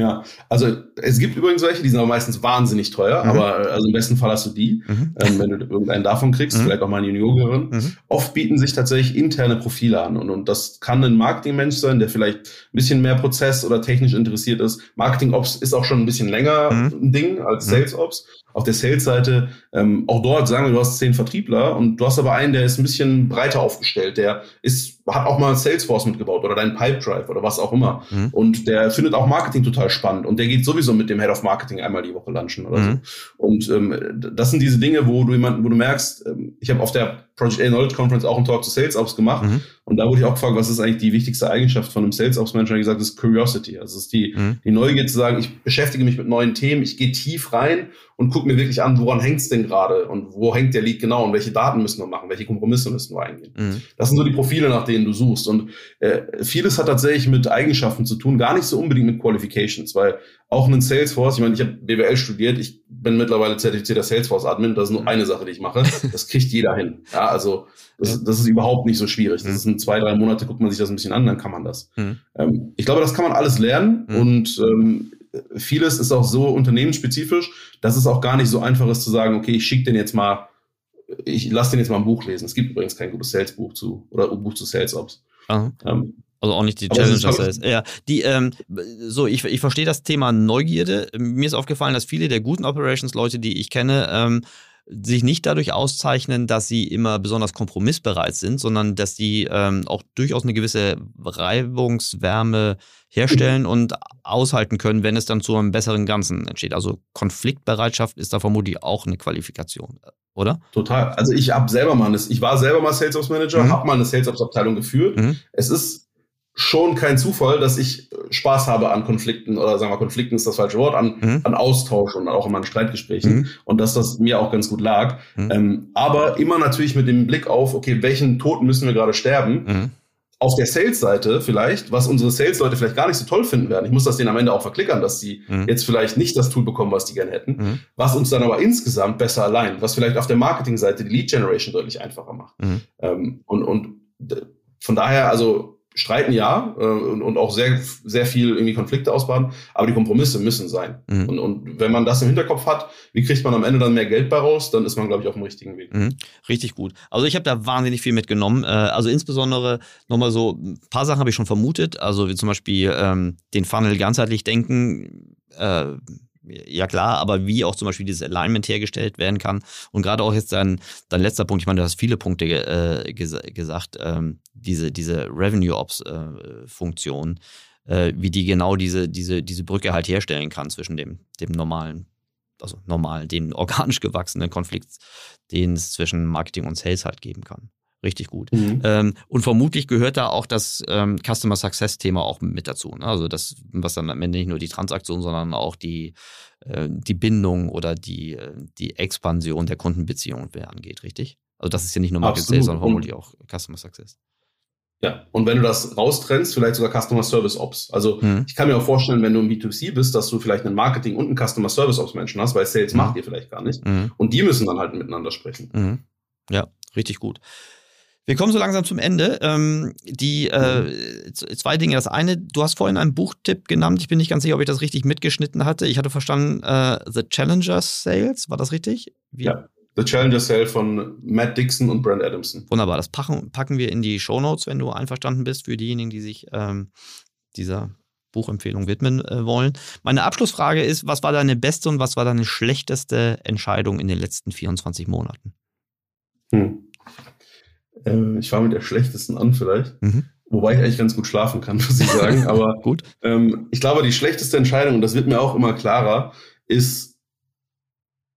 [SPEAKER 2] Ja, also es gibt übrigens welche, die sind aber meistens wahnsinnig teuer, mhm. aber also im besten Fall hast du die, mhm. ähm, wenn du irgendeinen davon kriegst, mhm. vielleicht auch mal eine Juniorin. Mhm. Oft bieten sich tatsächlich interne Profile an und, und das kann ein Marketingmensch sein, der vielleicht ein bisschen mehr Prozess oder technisch interessiert ist. Marketing Ops ist auch schon ein bisschen länger mhm. ein Ding als mhm. Sales Ops auf der Sales-Seite, ähm, auch dort sagen wir, du hast zehn Vertriebler und du hast aber einen, der ist ein bisschen breiter aufgestellt, der ist, hat auch mal Salesforce mitgebaut oder dein Pipedrive oder was auch immer. Mhm. Und der findet auch Marketing total spannend und der geht sowieso mit dem Head of Marketing einmal die Woche lunchen oder mhm. so. Und ähm, das sind diese Dinge, wo du jemanden, wo du merkst, ähm, ich habe auf der Project A Knowledge Conference auch einen Talk zu Sales Ops gemacht. Mhm. Und da wurde ich auch gefragt, was ist eigentlich die wichtigste Eigenschaft von einem Sales Ops Manager? Und gesagt, das ist Curiosity. Also es ist die, mhm. die Neugier zu sagen, ich beschäftige mich mit neuen Themen, ich gehe tief rein und gucke mir wirklich an, woran hängt es denn gerade und wo hängt der Lead genau und welche Daten müssen wir machen, welche Kompromisse müssen wir eingehen. Mhm. Das sind so die Profile, nach denen du suchst. Und äh, vieles hat tatsächlich mit Eigenschaften zu tun, gar nicht so unbedingt mit Qualifications, weil auch einen Salesforce, ich meine, ich habe BWL studiert, ich bin mittlerweile zertifizierter Salesforce-Admin, das ist nur eine Sache, die ich mache. Das kriegt jeder hin. Ja, also das, das ist überhaupt nicht so schwierig. Das sind zwei, drei Monate, guckt man sich das ein bisschen an, dann kann man das. Mhm. Ähm, ich glaube, das kann man alles lernen mhm. und ähm, vieles ist auch so unternehmensspezifisch, dass es auch gar nicht so einfach ist zu sagen, okay, ich schicke den jetzt mal, ich lasse den jetzt mal ein Buch lesen. Es gibt übrigens kein gutes Sales-Buch zu oder ein Buch zu Sales Ops.
[SPEAKER 1] Ähm, also auch nicht die Challenger Sales. Ja, die, ähm, so, ich, ich verstehe das Thema Neugierde. Mir ist aufgefallen, dass viele der guten Operations-Leute, die ich kenne, ähm, sich nicht dadurch auszeichnen, dass sie immer besonders kompromissbereit sind, sondern dass sie ähm, auch durchaus eine gewisse Reibungswärme herstellen und aushalten können, wenn es dann zu einem besseren Ganzen entsteht. Also Konfliktbereitschaft ist da vermutlich auch eine Qualifikation, oder?
[SPEAKER 2] Total. Also ich habe selber mal, eine, ich war selber mal Sales Ops Manager, mhm. habe mal eine Sales Ops Abteilung geführt. Mhm. Es ist schon kein Zufall, dass ich Spaß habe an Konflikten oder sagen wir Konflikten ist das falsche Wort, an, mhm. an Austausch und auch in meinen Streitgesprächen mhm. und dass das mir auch ganz gut lag. Mhm. Ähm, aber immer natürlich mit dem Blick auf, okay, welchen Toten müssen wir gerade sterben? Mhm. Auf der Sales-Seite vielleicht, was unsere Sales-Leute vielleicht gar nicht so toll finden werden. Ich muss das denen am Ende auch verklickern, dass sie mhm. jetzt vielleicht nicht das Tool bekommen, was die gerne hätten. Mhm. Was uns dann aber insgesamt besser allein, was vielleicht auf der Marketing-Seite die Lead-Generation deutlich einfacher macht. Ähm, und, und von daher, also streiten ja äh, und, und auch sehr, sehr viel irgendwie Konflikte ausbaden, aber die Kompromisse müssen sein. Mhm. Und, und wenn man das im Hinterkopf hat, wie kriegt man am Ende dann mehr Geld bei raus, dann ist man, glaube ich, auf dem richtigen Weg.
[SPEAKER 1] Mhm. Richtig gut. Also ich habe da wahnsinnig viel mitgenommen. Äh, also insbesondere nochmal so, ein paar Sachen habe ich schon vermutet, also wie zum Beispiel ähm, den Funnel ganzheitlich denken, äh, ja klar, aber wie auch zum Beispiel dieses Alignment hergestellt werden kann. Und gerade auch jetzt dein, dein letzter Punkt, ich meine, du hast viele Punkte äh, ges gesagt, ähm, diese, diese Revenue Ops äh, äh, wie die genau diese, diese, diese Brücke halt herstellen kann zwischen dem, dem normalen, also normal, den organisch gewachsenen Konflikt, den es zwischen Marketing und Sales halt geben kann. Richtig gut. Mhm. Ähm, und vermutlich gehört da auch das ähm, Customer Success Thema auch mit dazu. Ne? Also das, was dann am Ende nicht nur die Transaktion, sondern auch die, äh, die Bindung oder die, äh, die Expansion der Kundenbeziehung angeht, richtig? Also das ist ja nicht nur Market Sales, sondern vermutlich auch Customer Success.
[SPEAKER 2] Ja, und wenn du das raustrennst, vielleicht sogar Customer Service Ops. Also hm. ich kann mir auch vorstellen, wenn du im B2C bist, dass du vielleicht einen Marketing und einen Customer Service Ops Menschen hast, weil Sales hm. macht ihr vielleicht gar nicht. Hm. Und die müssen dann halt miteinander sprechen.
[SPEAKER 1] Hm. Ja, richtig gut. Wir kommen so langsam zum Ende. Ähm, die äh, zwei Dinge. Das eine, du hast vorhin einen Buchtipp genannt. Ich bin nicht ganz sicher, ob ich das richtig mitgeschnitten hatte. Ich hatte verstanden, äh, The Challenger Sales. War das richtig?
[SPEAKER 2] Wie? Ja. The Challenger Sale von Matt Dixon und Brent Adamson.
[SPEAKER 1] Wunderbar, das packen, packen wir in die Show Notes, wenn du einverstanden bist, für diejenigen, die sich ähm, dieser Buchempfehlung widmen äh, wollen. Meine Abschlussfrage ist, was war deine beste und was war deine schlechteste Entscheidung in den letzten 24 Monaten?
[SPEAKER 2] Hm. Äh, ich fange mit der schlechtesten an vielleicht. Mhm. Wobei ich eigentlich ganz gut schlafen kann, muss ich sagen. Aber
[SPEAKER 1] gut.
[SPEAKER 2] Ähm, ich glaube, die schlechteste Entscheidung, und das wird mir auch immer klarer, ist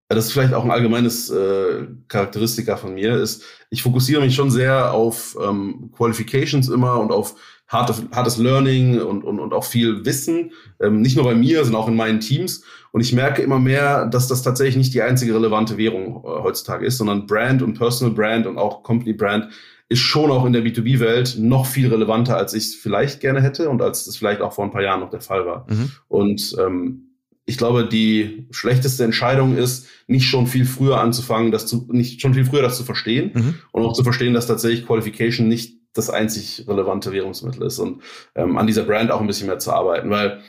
[SPEAKER 2] das ist vielleicht auch ein allgemeines äh, Charakteristika von mir, ist, ich fokussiere mich schon sehr auf ähm, Qualifications immer und auf harte, hartes Learning und, und, und auch viel Wissen, ähm, nicht nur bei mir, sondern auch in meinen Teams. Und ich merke immer mehr, dass das tatsächlich nicht die einzige relevante Währung äh, heutzutage ist, sondern Brand und Personal Brand und auch Company Brand ist schon auch in der B2B-Welt noch viel relevanter, als ich es vielleicht gerne hätte und als es vielleicht auch vor ein paar Jahren noch der Fall war. Mhm. Und ähm, ich glaube, die schlechteste Entscheidung ist, nicht schon viel früher anzufangen, das zu, nicht schon viel früher das zu verstehen mhm. und auch zu verstehen, dass tatsächlich Qualification nicht das einzig relevante Währungsmittel ist und ähm, an dieser Brand auch ein bisschen mehr zu arbeiten, weil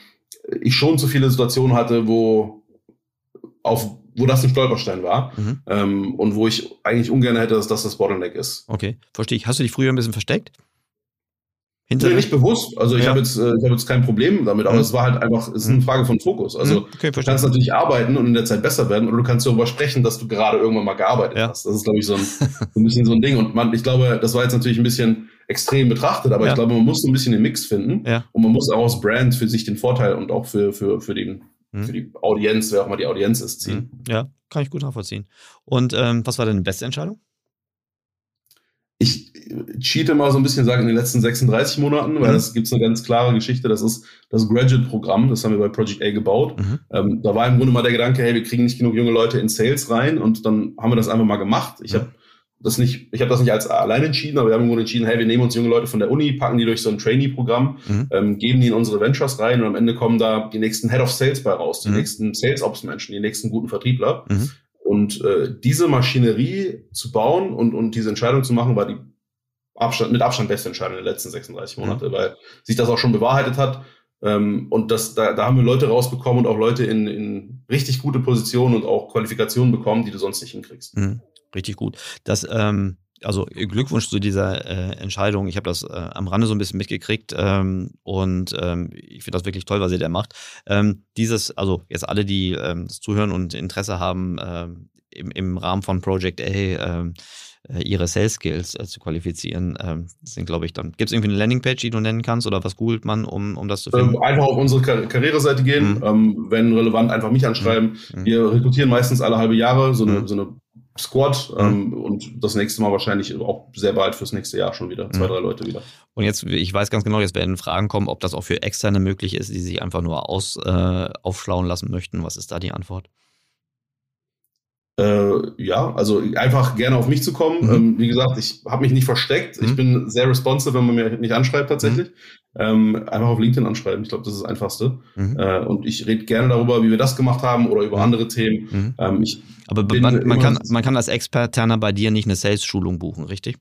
[SPEAKER 2] ich schon zu viele Situationen hatte, wo auf wo das ein Stolperstein war mhm. ähm, und wo ich eigentlich ungern hätte, dass das das Bottleneck ist.
[SPEAKER 1] Okay, verstehe ich. Hast du dich früher ein bisschen versteckt?
[SPEAKER 2] Hinter nee, nicht bewusst. Also ich ja. habe jetzt, äh, ich hab jetzt kein Problem damit, aber mhm. es war halt einfach, es ist eine mhm. Frage von Fokus. Also mhm. okay, du kannst natürlich arbeiten und in der Zeit besser werden oder du kannst darüber sprechen, dass du gerade irgendwann mal gearbeitet ja. hast. Das ist, glaube ich, so ein, so ein bisschen so ein Ding. Und man, ich glaube, das war jetzt natürlich ein bisschen extrem betrachtet, aber ja. ich glaube, man muss so ein bisschen den Mix finden und man muss auch aus Brand für sich den Vorteil und auch für, für, für, den, mhm. für die Audienz, wer auch mal die Audienz ist, ziehen.
[SPEAKER 1] Ja, kann ich gut nachvollziehen. Und ähm, was war deine beste Entscheidung?
[SPEAKER 2] ich cheate mal so ein bisschen, sage in den letzten 36 Monaten, weil mhm. das gibt eine ganz klare Geschichte, das ist das Graduate-Programm, das haben wir bei Project A gebaut. Mhm. Ähm, da war im Grunde mal der Gedanke, hey, wir kriegen nicht genug junge Leute in Sales rein und dann haben wir das einfach mal gemacht. Ich mhm. habe das nicht, ich habe das nicht als allein entschieden, aber wir haben irgendwo entschieden, hey, wir nehmen uns junge Leute von der Uni, packen die durch so ein Trainee-Programm, mhm. ähm, geben die in unsere Ventures rein und am Ende kommen da die nächsten Head of Sales bei raus, die mhm. nächsten Sales Ops Menschen, die nächsten guten Vertriebler. Mhm. Und äh, diese Maschinerie zu bauen und, und diese Entscheidung zu machen, war die Abstand, mit Abstand beste Entscheidung der letzten 36 mhm. Monate, weil sich das auch schon bewahrheitet hat. Ähm, und das, da, da haben wir Leute rausbekommen und auch Leute in, in richtig gute Positionen und auch Qualifikationen bekommen, die du sonst nicht hinkriegst.
[SPEAKER 1] Mhm richtig gut. Das, ähm, also Glückwunsch zu dieser äh, Entscheidung. Ich habe das äh, am Rande so ein bisschen mitgekriegt ähm, und ähm, ich finde das wirklich toll, was ihr da macht. Ähm, dieses, also jetzt alle, die ähm, zuhören und Interesse haben, ähm, im, im Rahmen von Project A ähm, äh, ihre Sales Skills äh, zu qualifizieren, ähm, sind, glaube ich, dann. Gibt es irgendwie eine Landingpage, die du nennen kannst oder was googelt man, um, um das zu finden?
[SPEAKER 2] Ähm, einfach auf unsere Kar Karriereseite gehen, mhm. ähm, wenn relevant, einfach mich anschreiben. Mhm. Wir rekrutieren meistens alle halbe Jahre so eine, mhm. so eine Squad mhm. ähm, und das nächste Mal wahrscheinlich auch sehr bald fürs nächste Jahr schon wieder. Zwei, mhm. drei Leute wieder.
[SPEAKER 1] Und jetzt, ich weiß ganz genau, jetzt werden Fragen kommen, ob das auch für Externe möglich ist, die sich einfach nur aus, äh, aufschlauen lassen möchten. Was ist da die Antwort?
[SPEAKER 2] Äh, ja, also einfach gerne auf mich zu kommen. Mhm. Ähm, wie gesagt, ich habe mich nicht versteckt. Mhm. Ich bin sehr responsive, wenn man mir nicht anschreibt tatsächlich. Mhm. Ähm, einfach auf LinkedIn anschreiben. Ich glaube, das ist das Einfachste. Mhm. Äh, und ich rede gerne darüber, wie wir das gemacht haben oder über mhm. andere Themen.
[SPEAKER 1] Mhm. Ähm, ich Aber man, man, kann, man kann als Experterner bei dir nicht eine Sales-Schulung buchen, richtig?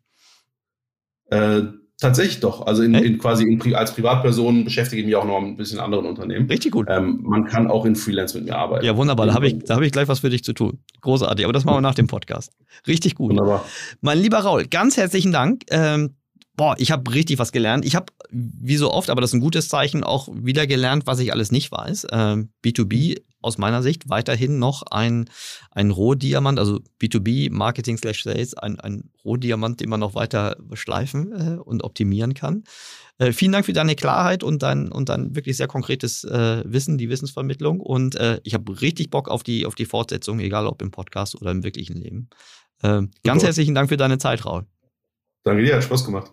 [SPEAKER 2] Äh, Tatsächlich doch. Also in, in quasi in, als Privatperson beschäftige ich mich auch noch ein bisschen anderen Unternehmen.
[SPEAKER 1] Richtig gut.
[SPEAKER 2] Ähm, man kann auch in Freelance mit mir arbeiten.
[SPEAKER 1] Ja, wunderbar. Da habe ich, hab ich gleich was für dich zu tun. Großartig. Aber das machen wir nach dem Podcast. Richtig gut. Wunderbar. Mein lieber Raul, ganz herzlichen Dank. Ähm, boah, ich habe richtig was gelernt. Ich habe, wie so oft, aber das ist ein gutes Zeichen, auch wieder gelernt, was ich alles nicht weiß. Ähm, B2B aus meiner Sicht weiterhin noch ein, ein Rohdiamant, also B2B Marketing slash Sales, ein, ein Rohdiamant, den man noch weiter schleifen äh, und optimieren kann. Äh, vielen Dank für deine Klarheit und dein, und dein wirklich sehr konkretes äh, Wissen, die Wissensvermittlung. Und äh, ich habe richtig Bock auf die, auf die Fortsetzung, egal ob im Podcast oder im wirklichen Leben. Äh, ganz herzlichen Dank für deine Zeit, Raul.
[SPEAKER 2] Danke dir, hat Spaß gemacht.